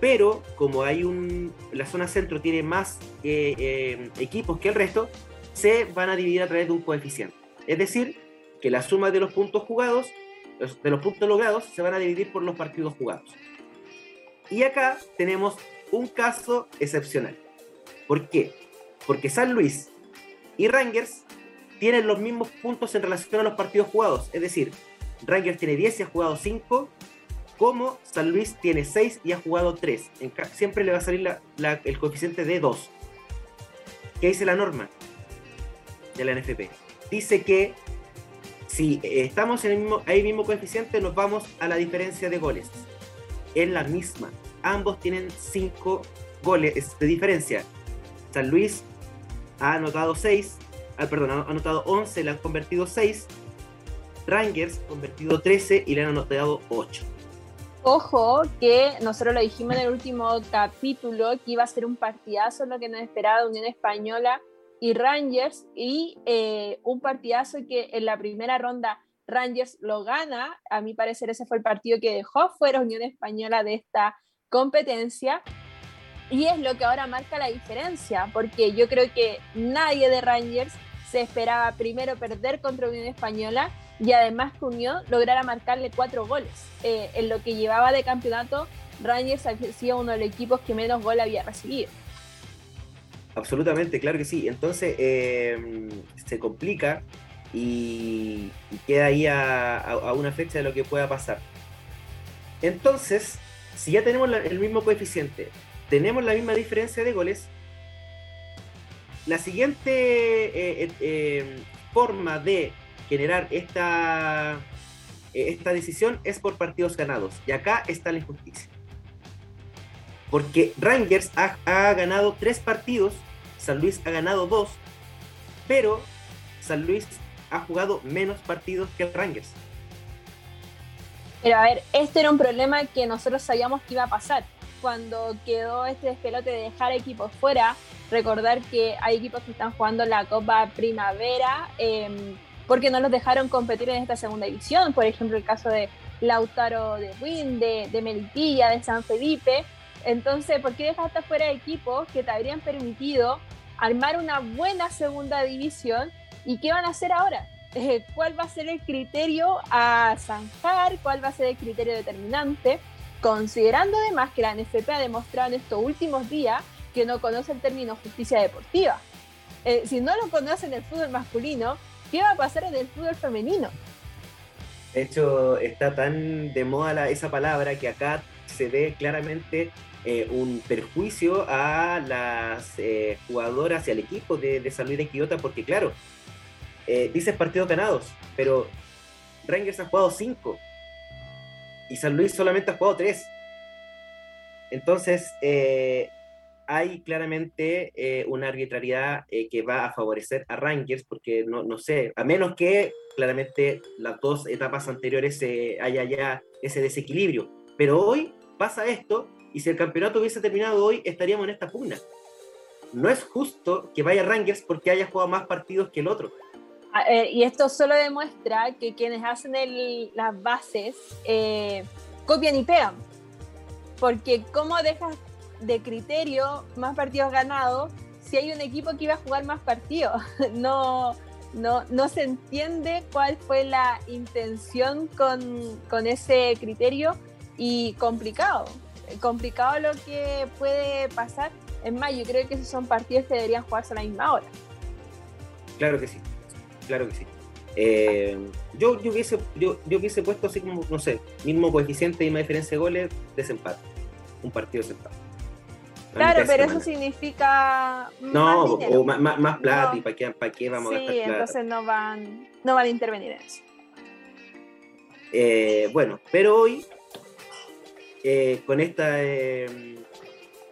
pero como hay un, la zona centro tiene más eh, em, equipos que el resto, se van a dividir a través de un coeficiente. Es decir, que la suma de los puntos jugados, de los puntos logrados, se van a dividir por los partidos jugados. Y acá tenemos un caso excepcional. ¿Por qué? Porque San Luis y Rangers tienen los mismos puntos en relación a los partidos jugados. Es decir, Rangers tiene 10 y ha jugado 5, como San Luis tiene 6 y ha jugado 3. siempre le va a salir el coeficiente de 2. ¿Qué dice la norma de la NFP? Dice que si estamos en el mismo, ahí mismo coeficiente, nos vamos a la diferencia de goles. Es la misma. Ambos tienen 5 goles de diferencia. San Luis ha anotado 6, ah, perdón, ha anotado 11, le han convertido 6. Rangers convertido 13 y le han anotado 8. Ojo que nosotros lo dijimos en el último capítulo que iba a ser un partidazo lo que nos esperaba Unión Española y Rangers y eh, un partidazo que en la primera ronda Rangers lo gana. A mi parecer ese fue el partido que dejó fuera Unión Española de esta competencia y es lo que ahora marca la diferencia, porque yo creo que nadie de Rangers se esperaba primero perder contra Unión Española y además que Unión lograra marcarle cuatro goles. Eh, en lo que llevaba de campeonato, Rangers había sido uno de los equipos que menos gol había recibido. Absolutamente, claro que sí. Entonces eh, se complica y, queda ahí a, una fecha de lo que pueda pasar. Entonces, si ya tenemos el mismo coeficiente, tenemos la misma diferencia de goles. La siguiente eh, eh, eh, forma de generar esta, esta decisión es por partidos ganados. Y acá está la injusticia. Porque Rangers ha, ha ganado tres partidos, San Luis ha ganado dos, pero San Luis ha jugado menos partidos que Rangers. Pero a ver, este era un problema que nosotros sabíamos que iba a pasar cuando quedó este despelote de dejar equipos fuera, recordar que hay equipos que están jugando la Copa Primavera em, porque no los dejaron competir en esta segunda división, por ejemplo el caso de Lautaro de Win, de, de Melipilla, de San Felipe. Entonces, ¿por qué dejaste fuera equipos que te habrían permitido armar una buena segunda división? ¿Y qué van a hacer ahora? Eh, ¿Cuál va a ser el criterio a zanjar? ¿Cuál va a ser el criterio determinante? considerando además que la NFP ha demostrado en estos últimos días que no conoce el término justicia deportiva. Eh, si no lo conoce en el fútbol masculino, ¿qué va a pasar en el fútbol femenino? De hecho, está tan de moda esa palabra que acá se ve claramente eh, un perjuicio a las jugadoras y al equipo de, de de Quillota, porque claro, dices partidos ganados, pero Rangers ha jugado cinco y San Luis solamente ha jugado tres. Entonces, eh, hay claramente eh, una arbitrariedad eh, que va a favorecer a Rangers, porque no, no, sé, a menos que claramente las dos etapas anteriores haya ya ese desequilibrio. Pero hoy pasa esto, y si el campeonato hubiese terminado hoy, estaríamos en esta pugna. No es justo que vaya Rangers porque haya jugado más partidos que el otro. Ah, eh, y esto solo demuestra que quienes hacen las bases eh, copian y pegan. Porque ¿cómo dejas de criterio, más partidos ganados, si hay un equipo que iba a jugar más partidos. [LAUGHS] No, no, no se entiende cuál fue la intención con, con ese criterio y complicado. Complicado lo que puede pasar. Es más, yo creo que esos son partidos que deberían jugarse a la misma hora. Claro que sí, claro que sí. Eh, yo, yo, hubiese, yo, yo, hubiese puesto así como, no sé, mismo coeficiente y más diferencia de goles, desempate. Un partido desempate. Claro, pero eso significa. No, más o más, más, plata, ¿y para qué, para qué vamos sí, a gastar plata? entonces no van, no van a intervenir en eso. Eh, bueno, pero hoy, eh, con esta. Eh,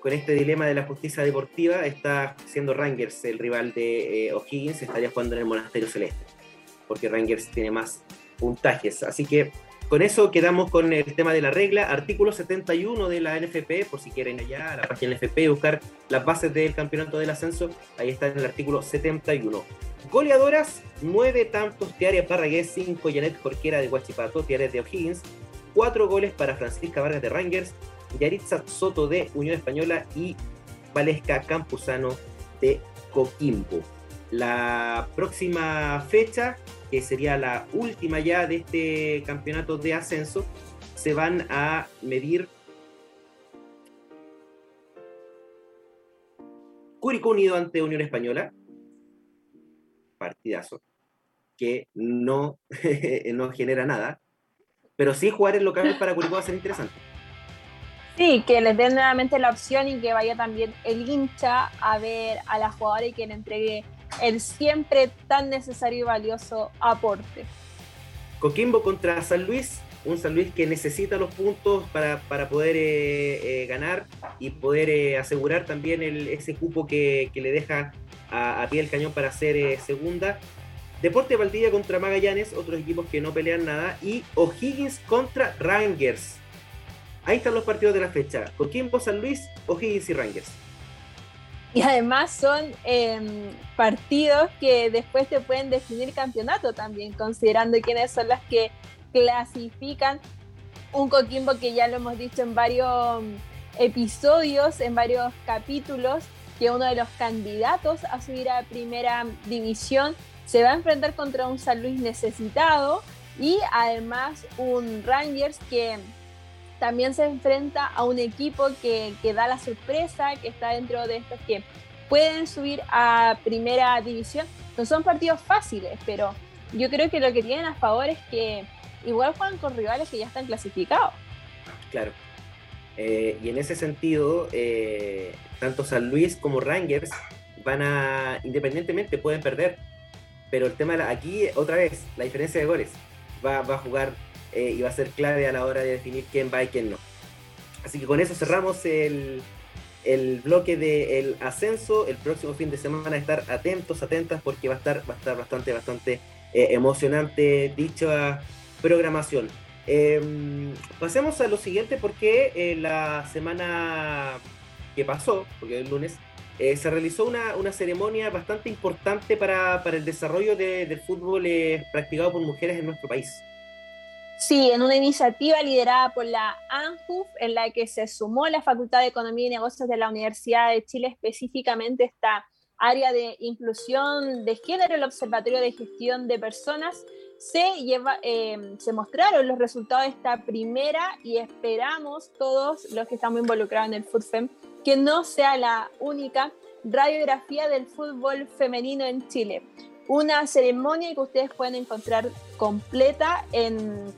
con este dilema de la justicia deportiva, está siendo Rangers el rival de eh, O'Higgins, estaría jugando en el Monasterio Celeste, porque Rangers tiene más puntajes. Así que con eso quedamos con el tema de la regla, artículo 71 de la NFP, por si quieren allá a la página NFP buscar las bases del campeonato del ascenso, ahí está en el artículo 71. Goleadoras, 9 tantos Tiare Parragués, 5 Janet Jorquera de Huachipato, Tiare de O'Higgins, 4 goles para Francisca Vargas de Rangers, Yaritza Soto de Unión Española y Valesca Campuzano de Coquimbo. La próxima fecha, que sería la última ya de este campeonato de ascenso, se van a medir Curicó Unido ante Unión Española. Partidazo. Que no, [LAUGHS] no genera nada. Pero sí jugar en local para Curicó va a ser interesante. Sí, que les den nuevamente la opción y que vaya también el hincha a ver a la jugadora y que le entregue el siempre tan necesario y valioso aporte. Coquimbo contra San Luis, un San Luis que necesita los puntos para, para poder eh, eh, ganar y poder eh, asegurar también ese cupo que, que, le deja a, a pie el cañón para ser segunda. Deporte Valdivia contra Magallanes, otros equipos que no pelean nada. Y O'Higgins contra Rangers. Ahí están los partidos de la fecha. Coquimbo, San Luis, O'Higgins y Rangers. Y además son eh, partidos que después te pueden definir campeonato también, considerando quiénes son las que clasifican un Coquimbo que ya lo hemos dicho en varios episodios, en varios capítulos, que uno de los candidatos a subir a primera división se va a enfrentar contra un San Luis necesitado y además un Rangers que también se enfrenta a un equipo que, que, da la sorpresa, que está dentro de estos que pueden subir a primera división. No son partidos fáciles, pero yo creo que lo que tienen a favor es que igual juegan con rivales que ya están clasificados. Claro. Eh, y en ese sentido, eh, tanto San Luis como Rangers van a, independientemente, pueden perder. Pero el tema aquí, otra vez, la diferencia de goles va, va a jugar eh, y va a ser clave a la hora de definir quién va y quién no. Así que con eso cerramos el, el bloque del ascenso. El próximo fin de semana estar atentos, atentas, porque va a estar, va a estar bastante, bastante eh, emocionante dicha programación. Eh, pasemos a lo siguiente, porque eh, la semana que pasó, porque el lunes, se realizó una, una, ceremonia bastante importante para, para el desarrollo de, del fútbol practicado por mujeres en nuestro país. Sí, en una iniciativa liderada por la ANJUF, en la que se sumó la Facultad de Economía y Negocios de la Universidad de Chile, específicamente esta área de inclusión de género, el Observatorio de Gestión de Personas, se, lleva, eh, se mostraron los resultados de esta primera y esperamos todos los que estamos involucrados en el FUTFEM que no sea la única radiografía del fútbol femenino en Chile. Una ceremonia que ustedes pueden encontrar completa en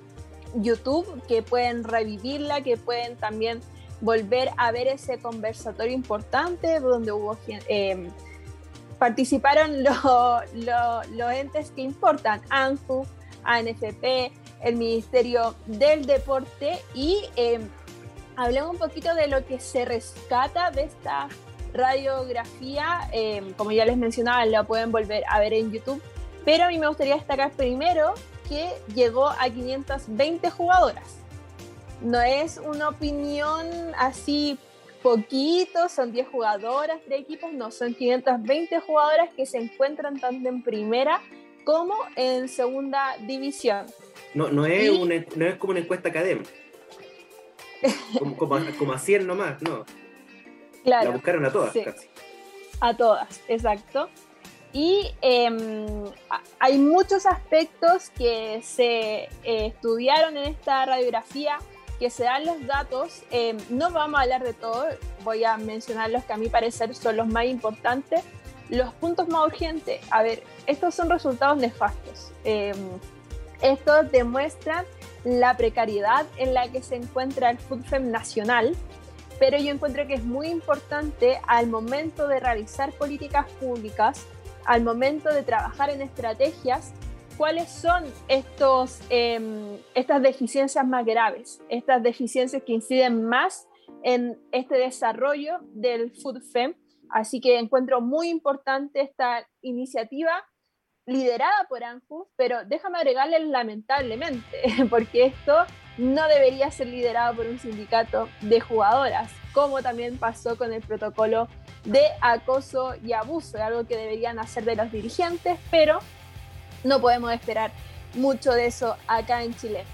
YouTube, que pueden revivirla, que pueden también volver a ver ese conversatorio importante donde hubo eh, participaron los [LAUGHS] lo, lo entes que importan, ANFU, ANFP, el Ministerio del Deporte y eh, hablemos un poquito de lo que se rescata de esta radiografía, eh, como ya les mencionaba, la pueden volver a ver en YouTube, pero a mí me gustaría destacar primero que llegó a 520 jugadoras. No es una opinión así poquito, son 10 jugadoras, 3 equipos, no, son 520 jugadoras que se encuentran tanto en primera como en segunda división. No, no, es, y... una, no es como una encuesta académica. Como, como, como a 100 nomás, no. [LAUGHS] la buscaron a todas casi. A todas, exacto. Y em, hay muchos aspectos que se eh, estudiaron en esta radiografía, que se dan los datos. Em, no vamos a hablar de todo, voy a mencionar los que a mi parecer son los más importantes. Los puntos más urgentes, a ver, estos son resultados nefastos. Em, estos demuestran la precariedad en la que se encuentra el FUTFEM nacional, pero yo encuentro que es muy importante al momento de realizar políticas públicas al momento de trabajar en estrategias, cuáles son estos, em, estas deficiencias más graves, estas deficiencias que inciden más en este desarrollo del FoodFem. Así que encuentro muy importante esta iniciativa liderada por ANJUS, pero déjame agregarle lamentablemente, [LAUGHS] porque esto no debería ser liderado por un sindicato de jugadoras, como también pasó con el protocolo de acoso y abuso, algo que deberían hacer de los dirigentes, pero no podemos esperar mucho de eso acá en Chile.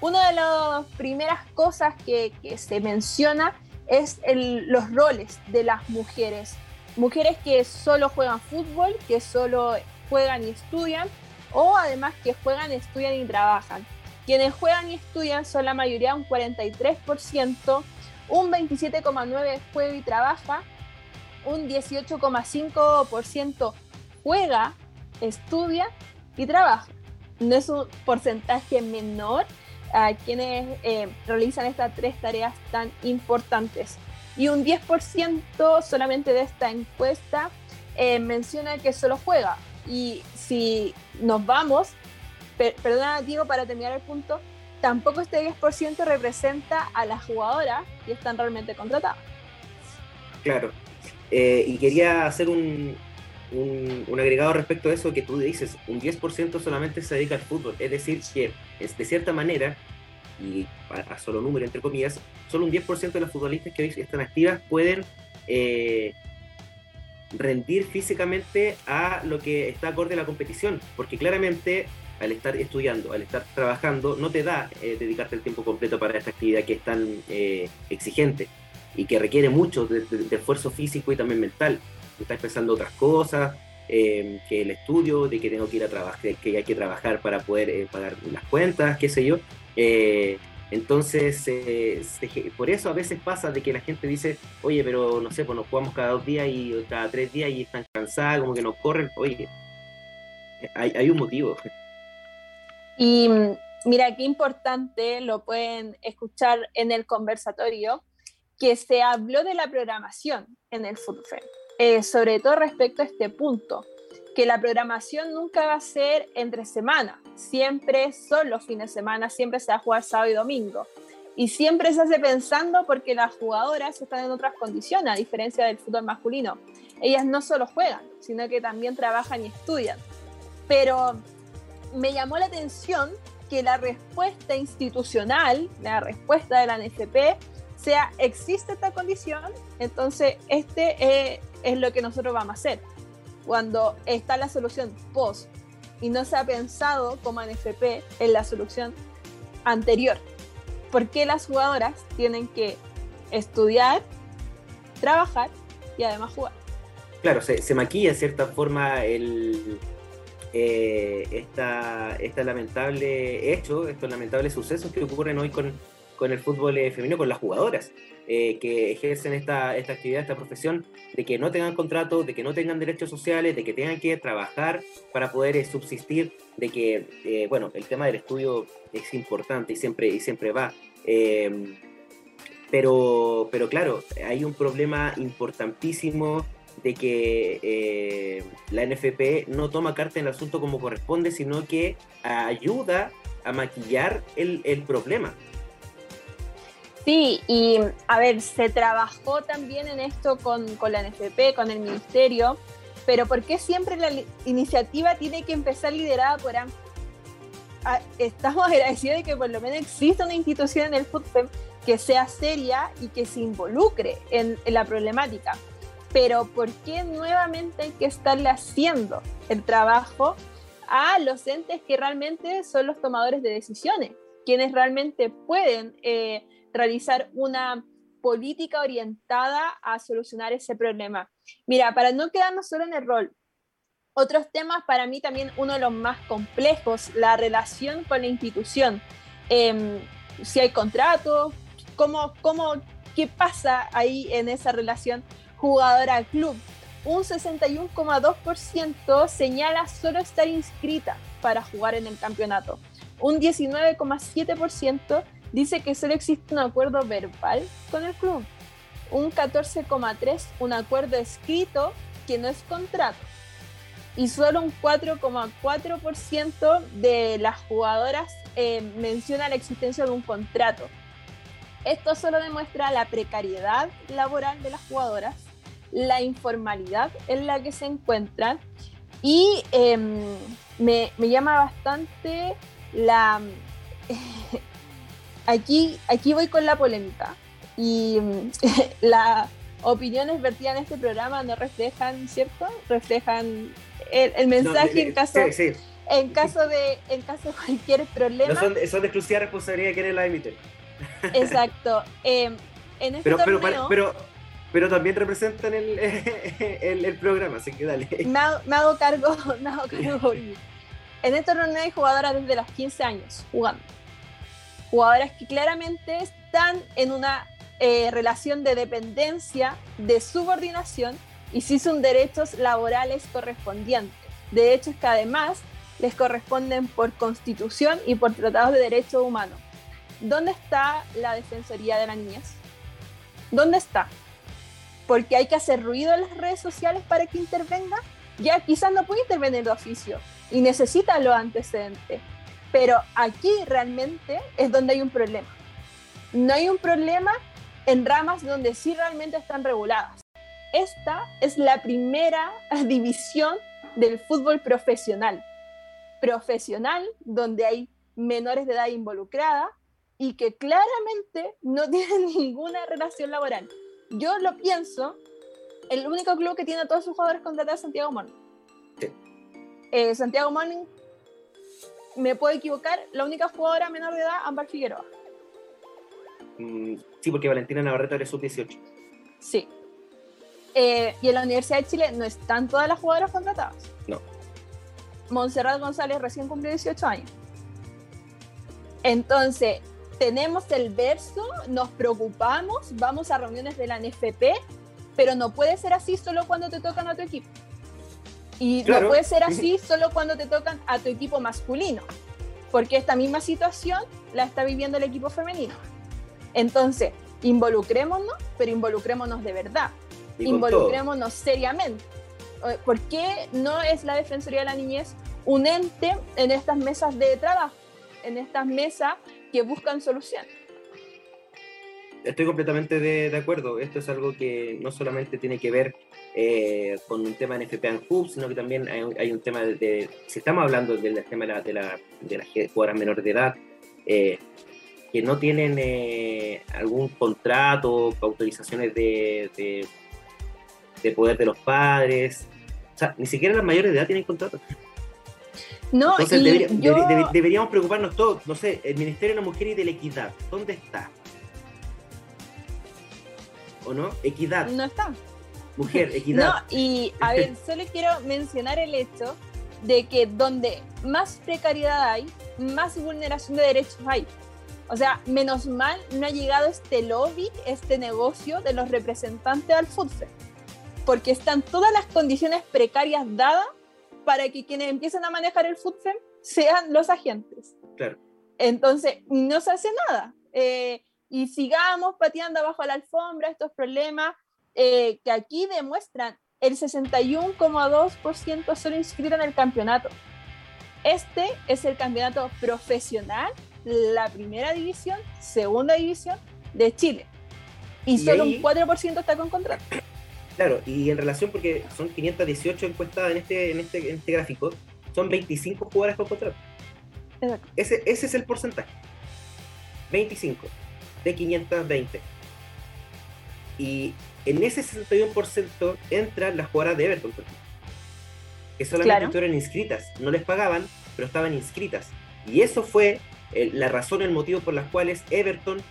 Una de las primeras cosas que, se menciona es los roles de las mujeres. Mujeres que solo juegan fútbol, que solo juegan y estudian, o además que juegan, estudian y trabajan. Quienes juegan y estudian son la mayoría, un 43%, un 27,9% juega y trabaja, un 18,5% juega, estudia y trabaja. No es un porcentaje menor a quienes eh, realizan estas tres tareas tan importantes. Y un 10% solamente de esta encuesta eh, menciona que solo juega. Y si nos vamos, perdona Diego para terminar el punto, tampoco este 10% representa a las jugadoras que están realmente contratadas. Claro, eh, y quería hacer un, un, agregado respecto a eso que tú dices, un 10% solamente se dedica al fútbol, es decir, que es, de cierta manera, y a, solo número entre comillas, solo un 10% de las futbolistas que hoy están activas pueden eh, rendir físicamente a lo que está acorde a la competición, porque claramente al estar estudiando, al estar trabajando, no te da eh, dedicarte el tiempo completo para esta actividad que es tan exigente y que requiere mucho de, esfuerzo físico y también mental. Estás pensando otras cosas, eh, que el estudio, de que tengo que ir a trabajar, que hay que trabajar para poder eh, pagar las cuentas, qué sé yo. Eh, entonces, por eso a veces pasa de que la gente dice, oye, pero no sé, pues nos jugamos cada dos días y cada tres días y están cansadas, como que nos corren. Oye, hay, hay un motivo. Y mira, qué importante, lo pueden escuchar en el conversatorio, que se habló de la programación en el FUTFEM, eh, sobre todo respecto a este punto, que la programación nunca va a ser entre semana, siempre son los fines de semana, siempre se va a jugar sábado y domingo. Y siempre se hace pensando porque las jugadoras están en otras condiciones, a diferencia del fútbol masculino. Ellas no solo juegan, sino que también trabajan y estudian. Pero me llamó la atención que la respuesta institucional, la respuesta de la NFP, sea, existe esta condición, entonces este es, lo que nosotros vamos a hacer. Cuando está la solución post y no se ha pensado como NFP en la solución anterior. ¿Por qué las jugadoras tienen que estudiar, trabajar y además jugar? Claro, se, maquilla de cierta forma el, eh, esta, esta lamentable hecho, estos lamentables sucesos que ocurren hoy con, con el fútbol eh, femenino, con las jugadoras eh, que ejercen esta, esta actividad, esta profesión, de que no tengan contrato, de que no tengan derechos sociales, de que tengan que trabajar para poder eh, subsistir, de que, bueno, el tema del estudio es importante y siempre, y siempre va. Em, pero, pero claro, hay un problema importantísimo de que la NFP no toma carta en el asunto como corresponde, sino que ayuda a maquillar el, el problema. Sí, y a ver, se trabajó también en esto con, la NFP, con el ministerio, pero ¿por qué siempre la iniciativa tiene que empezar liderada por AMP? Ah, estamos [LAUGHS] agradecidos de que por lo menos exista una institución en el FUTFEM que sea seria y que se involucre en, en la problemática. Pero ¿por qué nuevamente hay que estarle haciendo el trabajo a los entes que realmente son los tomadores de decisiones, quienes realmente pueden... Eh, realizar una política orientada a solucionar ese problema. Mira, para no quedarnos solo en el rol, otros temas para mí también uno de los más complejos, la relación con la institución. Em, si hay contrato, cómo, cómo, qué pasa ahí en esa relación jugadora-club. Un 61,2% señala solo estar inscrita para jugar en el campeonato. Un 19,7% dice que solo existe un acuerdo verbal con el club. Un 14,3% un acuerdo escrito que no es contrato. Y solo un 4,4% de las jugadoras eh, menciona la existencia de un contrato. Esto solo demuestra la precariedad laboral de las jugadoras, la informalidad en la que se encuentran y em, me, me, llama bastante la... [LAUGHS] aquí, aquí voy con la polémica y [LAUGHS] las opiniones vertidas en este programa no reflejan, ¿cierto? Reflejan el, mensaje en caso... En caso de en caso de cualquier problema. No son, son de exclusiva responsabilidad de quienes la emiten. [LAUGHS] Exacto. Em, en este pero, pero, pero, pero, también representan el, [LAUGHS] el, el, programa, así que dale. Me hago, me hago cargo, me hago cargo En este torneo hay jugadoras desde los 15 años jugando. Jugadoras que claramente están en una eh, relación de dependencia, de subordinación y sí son derechos laborales correspondientes. Derechos que además les corresponden por constitución y por tratados de derechos humanos. ¿dónde está la Defensoría de la Niñez? ¿Dónde está? Porque hay que hacer ruido en las redes sociales para que intervenga. Ya quizás no puede intervenir de oficio y necesita los antecedentes. Pero aquí realmente es donde hay un problema. No hay un problema en ramas donde sí realmente están reguladas. Esta es la primera [LAUGHS] división del fútbol profesional. Profesional donde hay menores de edad involucrada, y que claramente no [LAUGHS] tienen ninguna relación laboral. Yo lo pienso, el único club que tiene a todos sus jugadores contratados es Santiago Morning. Eh, Santiago Morning, me puedo equivocar, la única jugadora menor de edad, Ámbar Figueroa. Mm, sí, porque Valentina Navarrete es sub-18. Sí. Eh, y en la Universidad de Chile no están todas las jugadoras contratadas. No. Montserrat González recién cumplió 18 años. Entonces, tenemos el verso, nos preocupamos, vamos a reuniones de la NFP, pero no puede ser así solo cuando te tocan a tu equipo. Y no puede ser así solo cuando te tocan a tu equipo masculino, porque esta misma situación la está viviendo el equipo femenino. Entonces, involucrémonos, pero involucrémonos de verdad, involucrémonos seriamente. ¿Por qué no es la Defensoría de la Niñez un ente en estas mesas de trabajo? En estas mesas que buscan solución. Estoy completamente de, acuerdo. Esto es algo que no solamente tiene que ver eh, con un tema en FPA en Hub, sino que también hay, un tema de, si estamos hablando del tema de, la, de, la, de las jugadoras menores de edad, eh, que no tienen eh, algún contrato, autorizaciones de, de, de, poder de los padres. O sea, ni siquiera las mayores de edad tienen contrato. No, Entonces deberíamos preocuparnos todos. No sé, el Ministerio de la Mujer y de la Equidad, ¿dónde está? ¿O no? Equidad. No está. Mujer, [LAUGHS] equidad. No, y a ver, [LAUGHS] solo quiero mencionar el hecho de que donde más precariedad hay, más vulneración de derechos hay. O sea, menos mal no ha llegado este lobby, este negocio de los representantes al fútbol, porque están todas las condiciones precarias dadas para que quienes empiecen a manejar el FUTFEM sean los agentes. Claro. Entonces, no se hace nada. Eh, y sigamos pateando abajo la alfombra estos problemas eh, que aquí demuestran el 61,2% solo inscrito en el campeonato. Este es el campeonato profesional, la primera división, segunda división de Chile. Y, solo un 4% está con contrato. Claro, y en relación, porque son 518 encuestadas en este, en este, en este gráfico, son 25 jugadores con contrato. Ese, ese es el porcentaje. 25 de 520. Y en ese 61% entran las jugadoras de Everton, que solamente estuvieron inscritas. No les pagaban, pero estaban inscritas. Y eso fue la razón, el motivo por las cuales Everton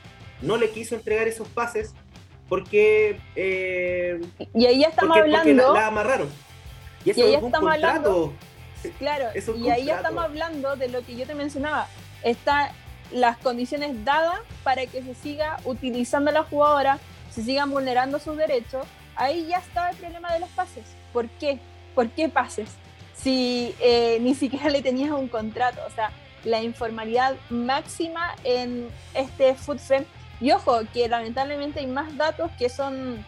no le quiso entregar esos pases porque... Eh, y ahí ya estamos hablando... la, amarraron. Y, ahí estamos hablando... Claro, y ahí ya estamos hablando de lo que yo te mencionaba. Está las condiciones dadas para que se siga utilizando a la jugadora, se sigan vulnerando sus derechos. Ahí ya está el problema de los pases. ¿Por qué? ¿Por qué pases? Si eh, ni siquiera [LAUGHS] le tenías un contrato. O sea, la informalidad máxima en este FootFem. Y ojo, que lamentablemente hay más datos que son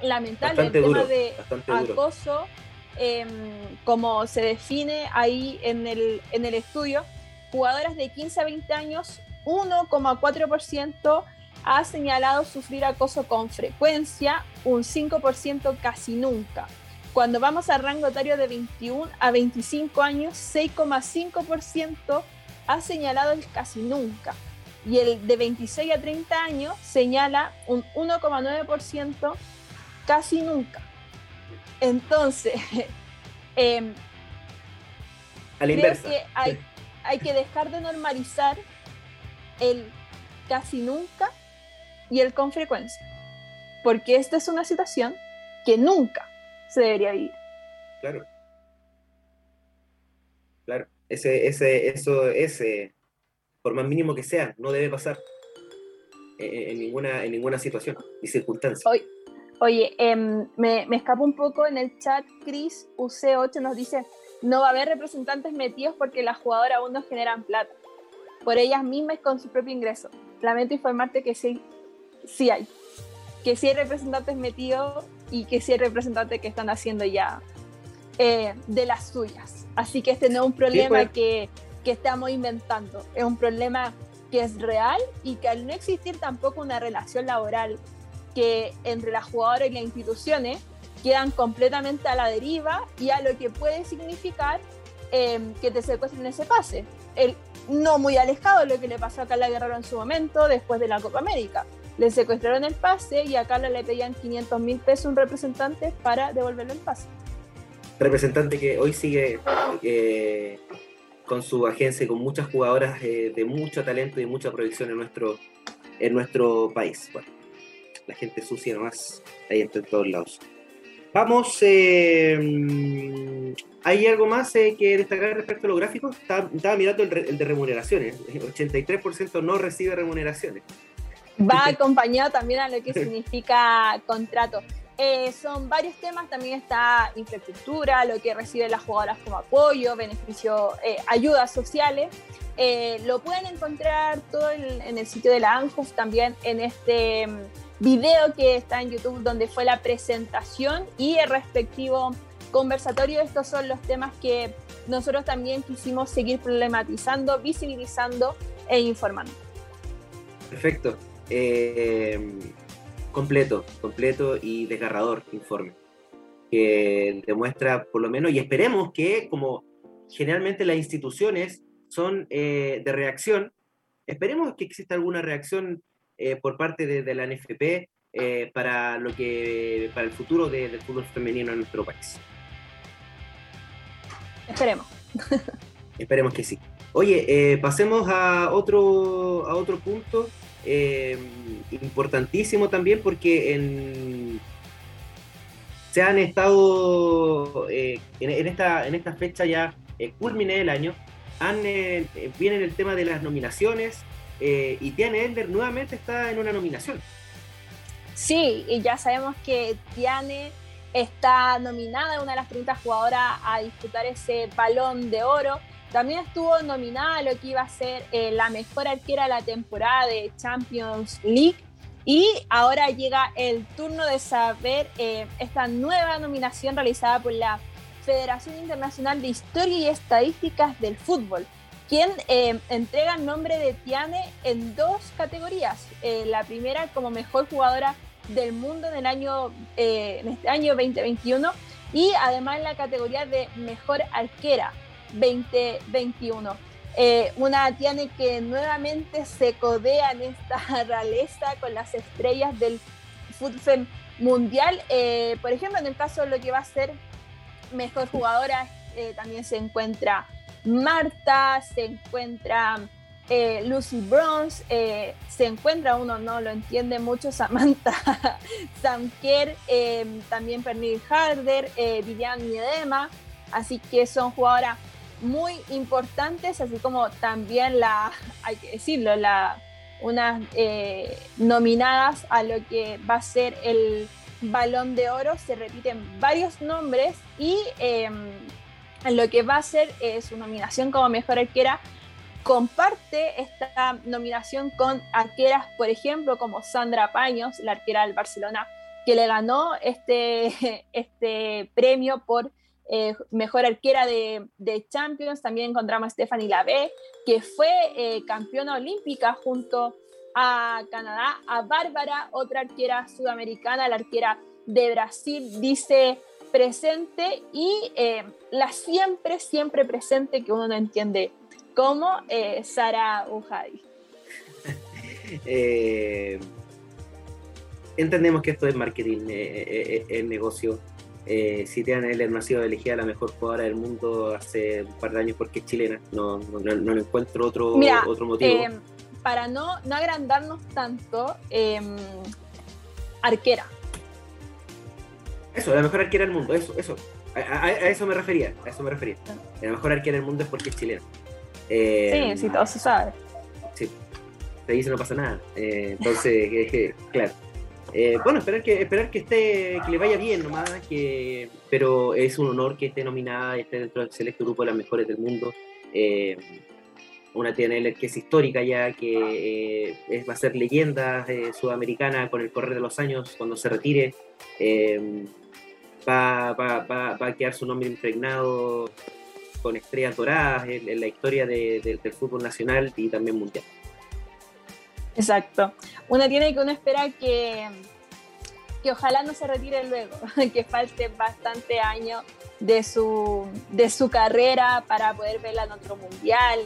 lamentables. el tema de acoso, em, como se define ahí en el, en el estudio, jugadoras de 15 a 20 años, 1,4% ha señalado sufrir acoso con frecuencia, un 5% casi nunca. Cuando vamos al rango etario de 21 a 25 años, 6,5% ha señalado el casi nunca. Y el de 26 a 30 años señala un 1,9% casi nunca. Entonces, [LAUGHS] eh, creo que hay, hay que dejar de normalizar el casi nunca y el con frecuencia. Porque esta es una situación que nunca se debería vivir. Claro. Claro. Ese, ese, eso, ese, por más mínimo que sea, no debe pasar en, ninguna, en ninguna situación y circunstancia. Oye, oye em, me, me escapo un poco en el chat. Chris UC8 nos dice: no va a haber representantes metidos porque las jugadoras aún no generan plata por ellas mismas con su propio ingreso. Lamento informarte que sí, sí hay, que sí hay representantes metidos y que sí hay representantes que están haciendo ya eh, de las suyas. Así que este no es un problema pues. que, que estamos inventando, es un problema que es real y que al no existir tampoco una relación laboral que entre las jugadoras y las instituciones quedan completamente a la deriva y a lo que puede significar eh, que te secuestren ese pase. El, no muy alejado de lo que le pasó a Carla Guerrero en su momento después de la Copa América. Le secuestraron el pase y a Carla le pedían 500 mil pesos un representante para devolverle el pase. Representante que hoy sigue eh, con su agencia y con muchas jugadoras eh, de mucho talento y mucha proyección en nuestro, en nuestro país. Bueno, la gente sucia nomás ahí en todos lados. Vamos, eh, ¿hay algo más eh, que destacar respecto a los gráficos? Estaba, mirando el, de remuneraciones. 83% no recibe remuneraciones. Va acompañado también a lo que significa contrato. Eh, son varios temas, también está infraestructura, lo que reciben las jugadoras como apoyo, beneficio, ayudas sociales. lo pueden encontrar todo en, el sitio de la ANJUF, también en este video que está en YouTube donde fue la presentación y el respectivo conversatorio. Estos son los temas que nosotros también quisimos seguir problematizando, visibilizando e informando. Perfecto. Eh, completo, completo y desgarrador informe que demuestra por lo menos, y esperemos que como generalmente las instituciones son eh, de reacción, esperemos que exista alguna reacción eh, por parte de, la NFP eh, para, lo que, para el futuro del fútbol femenino en nuestro país. Esperemos. Esperemos que sí. Oye, eh, pasemos a otro, a otro punto importantísimo también porque en, se han estado en, esta, en esta fecha ya culmine el año, han, viene el tema de las nominaciones, eh, y Tiane Elder nuevamente está en una nominación. Sí, y ya sabemos que Tiane está nominada, una de las primeras jugadoras a disputar ese balón de oro. También estuvo nominada a lo que iba a ser eh, la mejor arquera de la temporada de Champions League. Y ahora llega el turno de saber eh, esta nueva nominación realizada por la Federación Internacional de Historia y Estadísticas del Fútbol quien eh, entrega el nombre de Tiane en dos categorías. Eh, la primera como mejor jugadora del mundo en, el año, eh, en este año 2021 y además la categoría de mejor arquera 2021. una Tiane que nuevamente se codea en esta [LAUGHS] realeza con las estrellas del fútbol mundial. por ejemplo, en el caso de lo que va a ser mejor jugadora, también se encuentra Marta, se encuentra eh, Lucy Bronze, eh, se encuentra, uno no lo entiende mucho, [LAUGHS] Samantha Samker, eh, también Pernil Harder, eh, Vivian Miedema, así que son jugadoras muy importantes, así como también la, [LAUGHS] hay que decirlo, la, unas nominadas a lo que va a ser el balón de oro, se repiten varios nombres y en lo que va a ser su nominación como mejor arquera comparte esta nominación con arqueras, por ejemplo, como Sandra Paños, la arquera del Barcelona, que le ganó este, [LAUGHS] este premio por eh, mejor arquera de, Champions. También encontramos a Stephanie Lavey, que fue eh, campeona olímpica junto a Canadá, a Bárbara, otra arquera sudamericana, la arquera de Brasil, dice presente y eh, la siempre, siempre presente que uno no entiende como eh, Sara Ujadi. [LAUGHS] Eh, entendemos que esto es marketing, eh, es negocio. si Tiana Heller no ha sido elegida la mejor jugadora del mundo hace un par de años porque es chilena, no, no, encuentro otro, otro motivo. para no, no agrandarnos tanto, arquera. Eso, la mejor arquera del mundo, eso, eso. A, eso me refería, a eso me refería. La mejor arquera del mundo es porque es chilena. Eh, sí, sí, todo se sabe. Sí, te dice no pasa nada. Eh, entonces, [LAUGHS] claro. Eh, bueno, esperar que esperar que esté que le vaya bien nomás, que, pero es un honor que esté nominada, esté dentro del selecto grupo de las mejores del mundo. una TNL que es histórica ya, que va a ser leyenda sudamericana con el correr de los años cuando se retire. Va, va, va, va, a quedar su nombre impregnado con estrellas doradas en, la historia del fútbol nacional y también mundial. Exacto. Uno tiene que uno espera que, que ojalá no se retire luego, [LAUGHS] que falte bastante años de su, de su carrera para poder verla en otro mundial,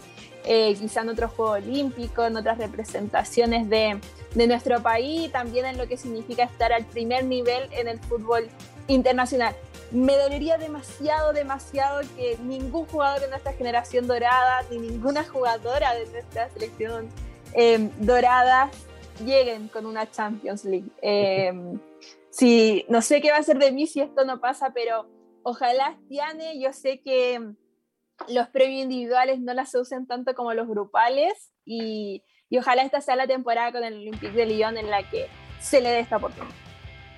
eh, quizá en otro Juego Olímpico, en otras representaciones de, de nuestro país, también en lo que significa estar al primer nivel en el fútbol internacional. Me dolería demasiado, demasiado que ningún jugador de nuestra generación dorada, ni ninguna jugadora de nuestra selección em, dorada lleguen con una Champions League. [LAUGHS] Eh, no sé qué va a ser de mí si esto no pasa, pero ojalá Tiane, yo sé que los premios individuales no las usen tanto como los grupales y, y ojalá esta sea la temporada con el Olympique de Lyon en la que se le dé esta oportunidad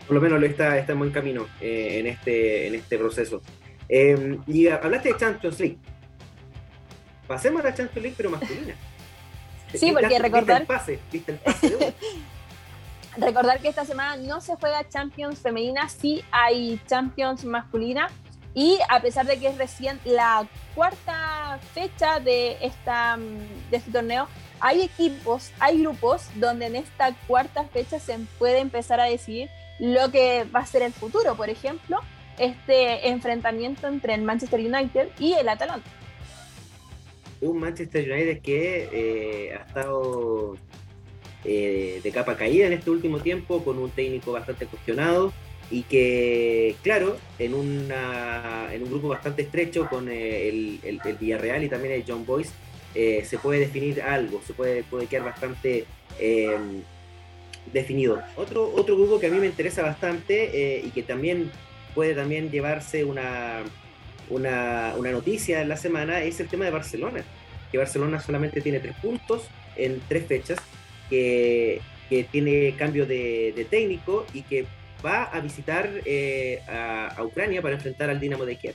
por lo menos lo está, está en buen camino eh, en, este, en este proceso. Eh, y hablaste de Champions League. Pasemos a la Champions League, pero masculina. [LAUGHS] Sí, porque recordar. el pase, ¿viste el pase [LAUGHS] recordar que esta semana no se juega Champions femenina, sí hay Champions masculina. Y a pesar de que es recién la cuarta fecha de, esta, de este torneo, hay equipos, hay grupos donde en esta cuarta fecha se puede empezar a decidir lo que va a ser el futuro. Por ejemplo, este enfrentamiento entre el Manchester United y el Atalanta. Un Manchester United que eh, ha estado eh, de capa caída en este último tiempo, con un técnico bastante cuestionado y que, claro, en, una, en un grupo bastante estrecho con eh, el, el, Villarreal y también el John Boyce, se puede definir algo, se puede, puede quedar bastante definido. Otro, otro grupo que a mí me interesa bastante eh, y que también puede también llevarse una, una, noticia en la semana es el tema de Barcelona, que Barcelona solamente tiene tres puntos en tres fechas, que, tiene cambio de, técnico y que va a visitar eh, a, Ucrania para enfrentar al Dinamo de Kiev.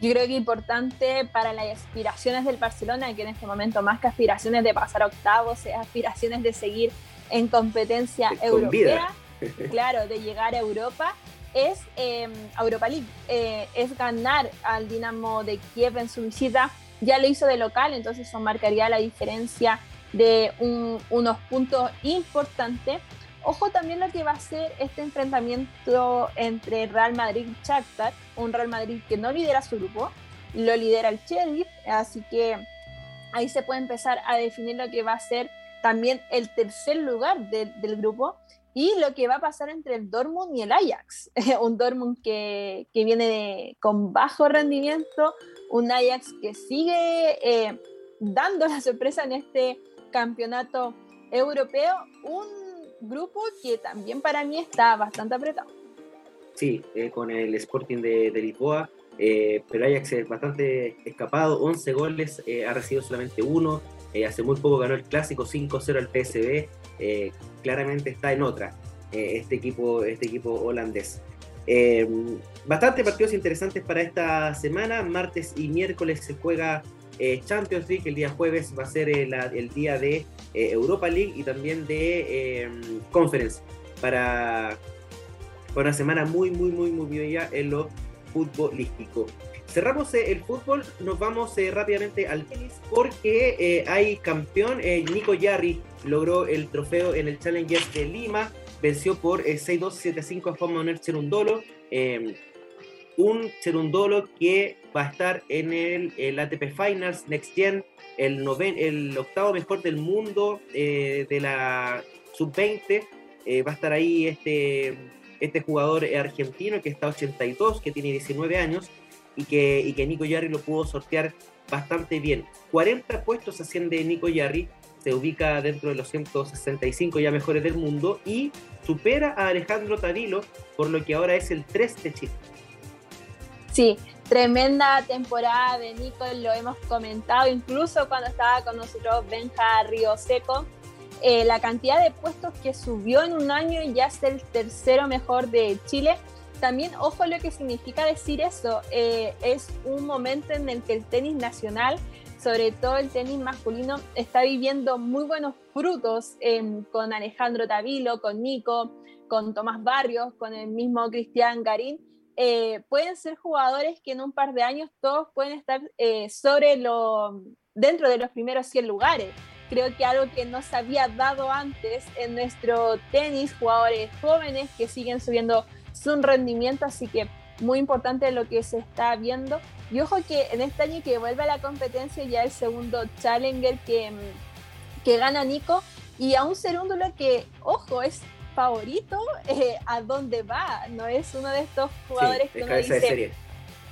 Yo creo que importante para las aspiraciones del Barcelona, que en este momento más que aspiraciones de pasar a octavos, es aspiraciones de seguir en competencia europea, [LAUGHS] claro, de llegar a Europa, es eh, Europa League, eh, es ganar al Dinamo de Kiev en su visita. Ya lo hizo de local, entonces eso marcaría la diferencia de unos puntos importantes. Ojo también lo que va a ser este enfrentamiento entre Real Madrid y Shakhtar, un Real Madrid que no lidera su grupo, lo lidera el Sheriff, así que ahí se puede empezar a definir lo que va a ser también el tercer lugar del grupo y lo que va a pasar entre el Dortmund y el Ajax. [LAUGHS] un Dortmund que, que viene con bajo rendimiento, un Ajax que sigue eh, dando la sorpresa en este campeonato europeo. Un grupo que también para mí está bastante apretado. Sí, eh, con el Sporting de, Lisboa, eh, pero Ajax es bastante escapado, 11 goles, eh, ha recibido solamente uno, hace muy poco ganó el clásico 5-0 al PSV, claramente está en otra este, equipo, este equipo holandés. bastante partidos interesantes para esta semana, martes y miércoles se juega Champions League, el día jueves va a ser el día de Europa League y también de Conference para una semana muy, muy, muy, muy bella en lo futbolístico. Cerramos eh, el fútbol, nos vamos eh, rápidamente al tenis porque eh, hay campeón. Nico Yarri logró el trofeo en el Challenger de Lima, venció por 6-2, 7-5 a Juan Manuel. Em, un Cherundolo que va a estar en el, ATP Finals Next Gen, el, noven, el octavo mejor del mundo de la sub-20. va a estar ahí este este jugador argentino que está 82, que tiene 19 años y que, y que Nico Yarri lo pudo sortear bastante bien. 40 puestos asciende Nico Yarri, se ubica dentro de los 165 ya mejores del mundo y supera a Alejandro Tavilo, por lo que ahora es el 3 de Chile. Sí, tremenda temporada de Nico, lo hemos comentado incluso cuando estaba con nosotros Benja Río Seco eh, la cantidad de puestos que subió en un año y ya es el tercero mejor de Chile. También, ojo lo que significa decir eso, eh, es un momento en el que el tenis nacional, sobre todo el tenis masculino, está viviendo muy buenos frutos con Alejandro Tavilo, con Nico, con Tomás Barrios, con el mismo Cristian Garín. Eh, pueden ser jugadores que en un par de años todos pueden estar sobre lo, dentro de los primeros 100 lugares creo que algo que no se había dado antes en nuestro tenis, jugadores jóvenes que siguen subiendo su rendimiento, así que muy importante lo que se está viendo. Y ojo que en este año que vuelve a la competencia ya el segundo Challenger que, que gana Nico y a un segundo lo que, ojo, es favorito eh, a dónde va, no es uno de estos jugadores que uno dice,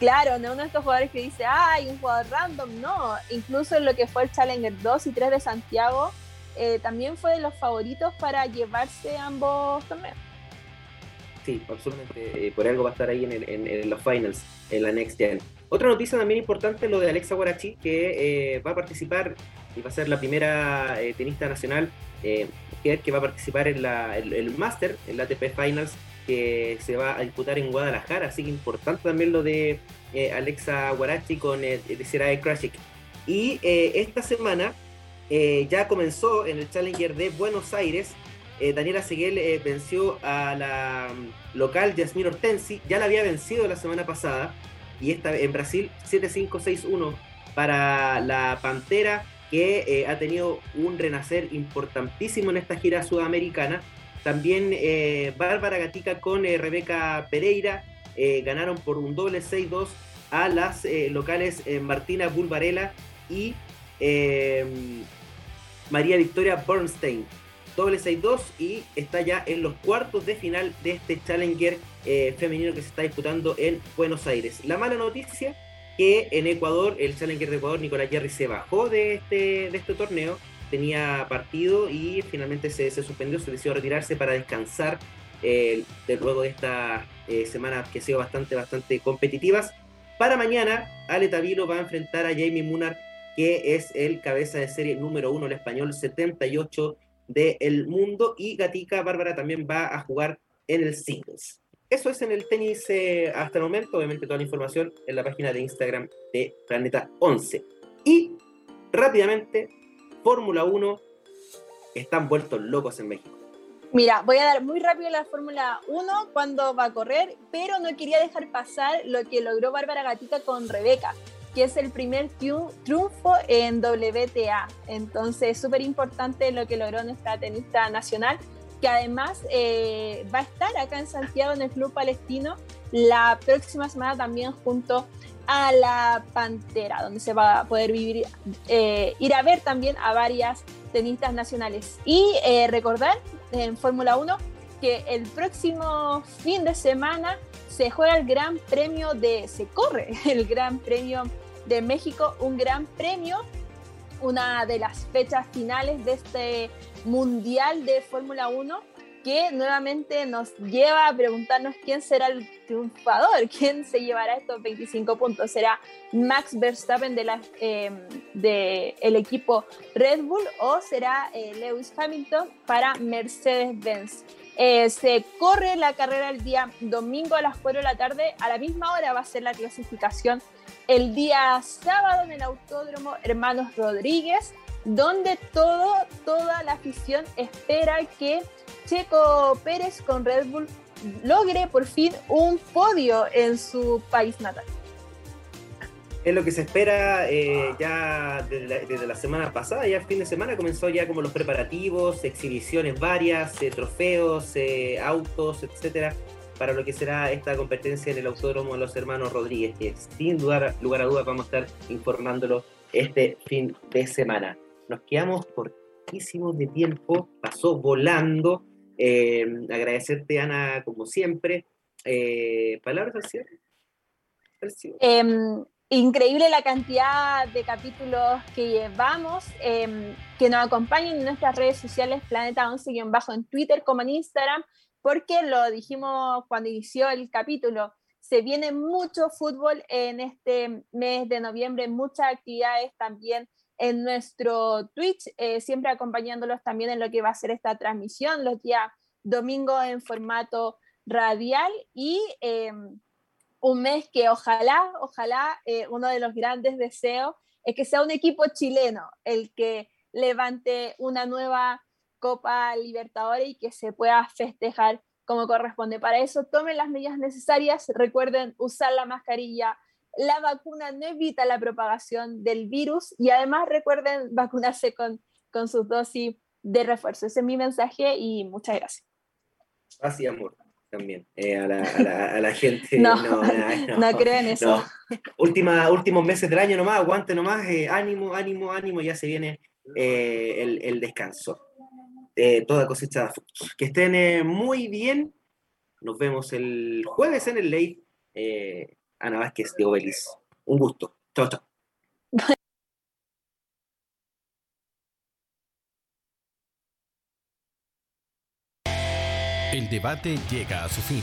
Claro, no uno de estos jugadores que dice, ay, un jugador random, no. Incluso en lo que fue el Challenger 2 y 3 de Santiago, eh, también fue de los favoritos para llevarse ambos torneos. Sí, absolutamente. Eh, por algo va a estar ahí en, los finals, en la Next Gen. Otra noticia también importante es lo de Alexa Guarachi, que eh, va a participar y va a ser la primera tenista nacional que va a participar en el, Master, en la ATP Finals que se va a disputar en Guadalajara, así que importante también lo de eh, Alexa Guarachi con el, el Krasik. Y eh, esta semana eh, ya comenzó en el Challenger de Buenos Aires. Daniela Seguel venció a la mm, local Yasmin Hortensi, ya la había vencido la semana pasada, y esta en Brasil 7-5-6-1 para la Pantera, que ha tenido un renacer importantísimo en esta gira sudamericana también eh, Bárbara Gatica con eh, Rebeca Pereira eh, ganaron por un doble 6-2 a las locales Martina Bulvarela y María Victoria Bernstein. Doble 6-2 y está ya en los cuartos de final de este Challenger femenino que se está disputando en Buenos Aires. La mala noticia que en Ecuador, el Challenger de Ecuador, Nicolás Jerry se bajó de este, de este torneo tenía partido y finalmente se, suspendió, se decidió retirarse para descansar eh, de luego de esta eh, semana que ha sido bastante, bastante competitivas. Para mañana, Ale Tavilo va a enfrentar a Jamie Munar, que es el cabeza de serie número uno, el español 78 del mundo, y Gatica Bárbara también va a jugar en el singles. Eso es en el tenis eh, hasta el momento, obviamente toda la información en la página de Instagram de Planeta 11. Y rápidamente Fórmula 1 están vueltos locos en México. Mira, voy a dar muy rápido la Fórmula 1 cuando va a correr, pero no quería dejar pasar lo que logró Bárbara Gatita con Rebeca, que es el primer triunfo en WTA. Entonces, es súper importante lo que logró nuestra tenista nacional, que además eh, va a estar acá en Santiago en el Club Palestino la próxima semana también junto a la Pantera, donde se va a poder vivir, eh, ir a ver también a varias tenistas nacionales. Y eh, recordar en Fórmula 1 que el próximo fin de semana se juega el Gran Premio de, se corre el Gran Premio de México, un gran premio, una de las fechas finales de este Mundial de Fórmula 1 que nuevamente nos lleva a preguntarnos quién será el triunfador, [LAUGHS] quién se llevará estos 25 puntos. ¿Será Max Verstappen de eh, equipo Red Bull o será eh, Lewis Hamilton para Mercedes-Benz? Eh, se corre la carrera el día domingo a las 4 de la tarde. A la misma hora va a ser la clasificación el día sábado en el Autódromo Hermanos Rodríguez, donde todo, toda la afición espera que Checo Pérez con Red Bull logre por fin un podio en su país natal. Es lo que se espera eh, ya desde la, semana pasada, ya el fin de semana comenzó ya como los preparativos, exhibiciones varias, eh, trofeos, eh, autos, etcétera, para lo que será esta competencia en el Autódromo de los Hermanos Rodríguez, que sin lugar, a dudas vamos a estar informándolo este fin de semana. Nos quedamos cortísimos de tiempo, pasó volando. Eh, agradecerte, Ana, como siempre. Eh, ¿Palabras al cierre? Em, increíble la cantidad de capítulos que llevamos, em, que nos acompañen en nuestras redes sociales, Planeta 11-bajo en Twitter como en Instagram, porque lo dijimos cuando inició el capítulo, se viene mucho fútbol en este mes de noviembre, muchas actividades también en nuestro Twitch, eh, siempre acompañándolos también en lo que va a ser esta transmisión los días domingo en formato radial y em, un mes que ojalá, ojalá, eh, uno de los grandes deseos es que sea un equipo chileno el que levante una nueva Copa Libertadores y que se pueda festejar como corresponde. Para eso tomen las medidas necesarias, recuerden usar la mascarilla, la vacuna no evita la propagación del virus y además recuerden vacunarse con, con sus dosis de refuerzo. Ese es mi mensaje y muchas gracias. Así, amor, también eh, a, la, gente. [LAUGHS] [LAUGHS] no, no, creo en eso. Última, últimos meses del año nomás, aguante nomás, eh, ánimo, ánimo, ánimo, ya se viene eh, el, el, descanso. Toda cosecha. Que estén muy bien. Nos vemos el jueves en el late. Ana Vázquez de Obelis. Un gusto. Chao, chao. El debate llega a su fin,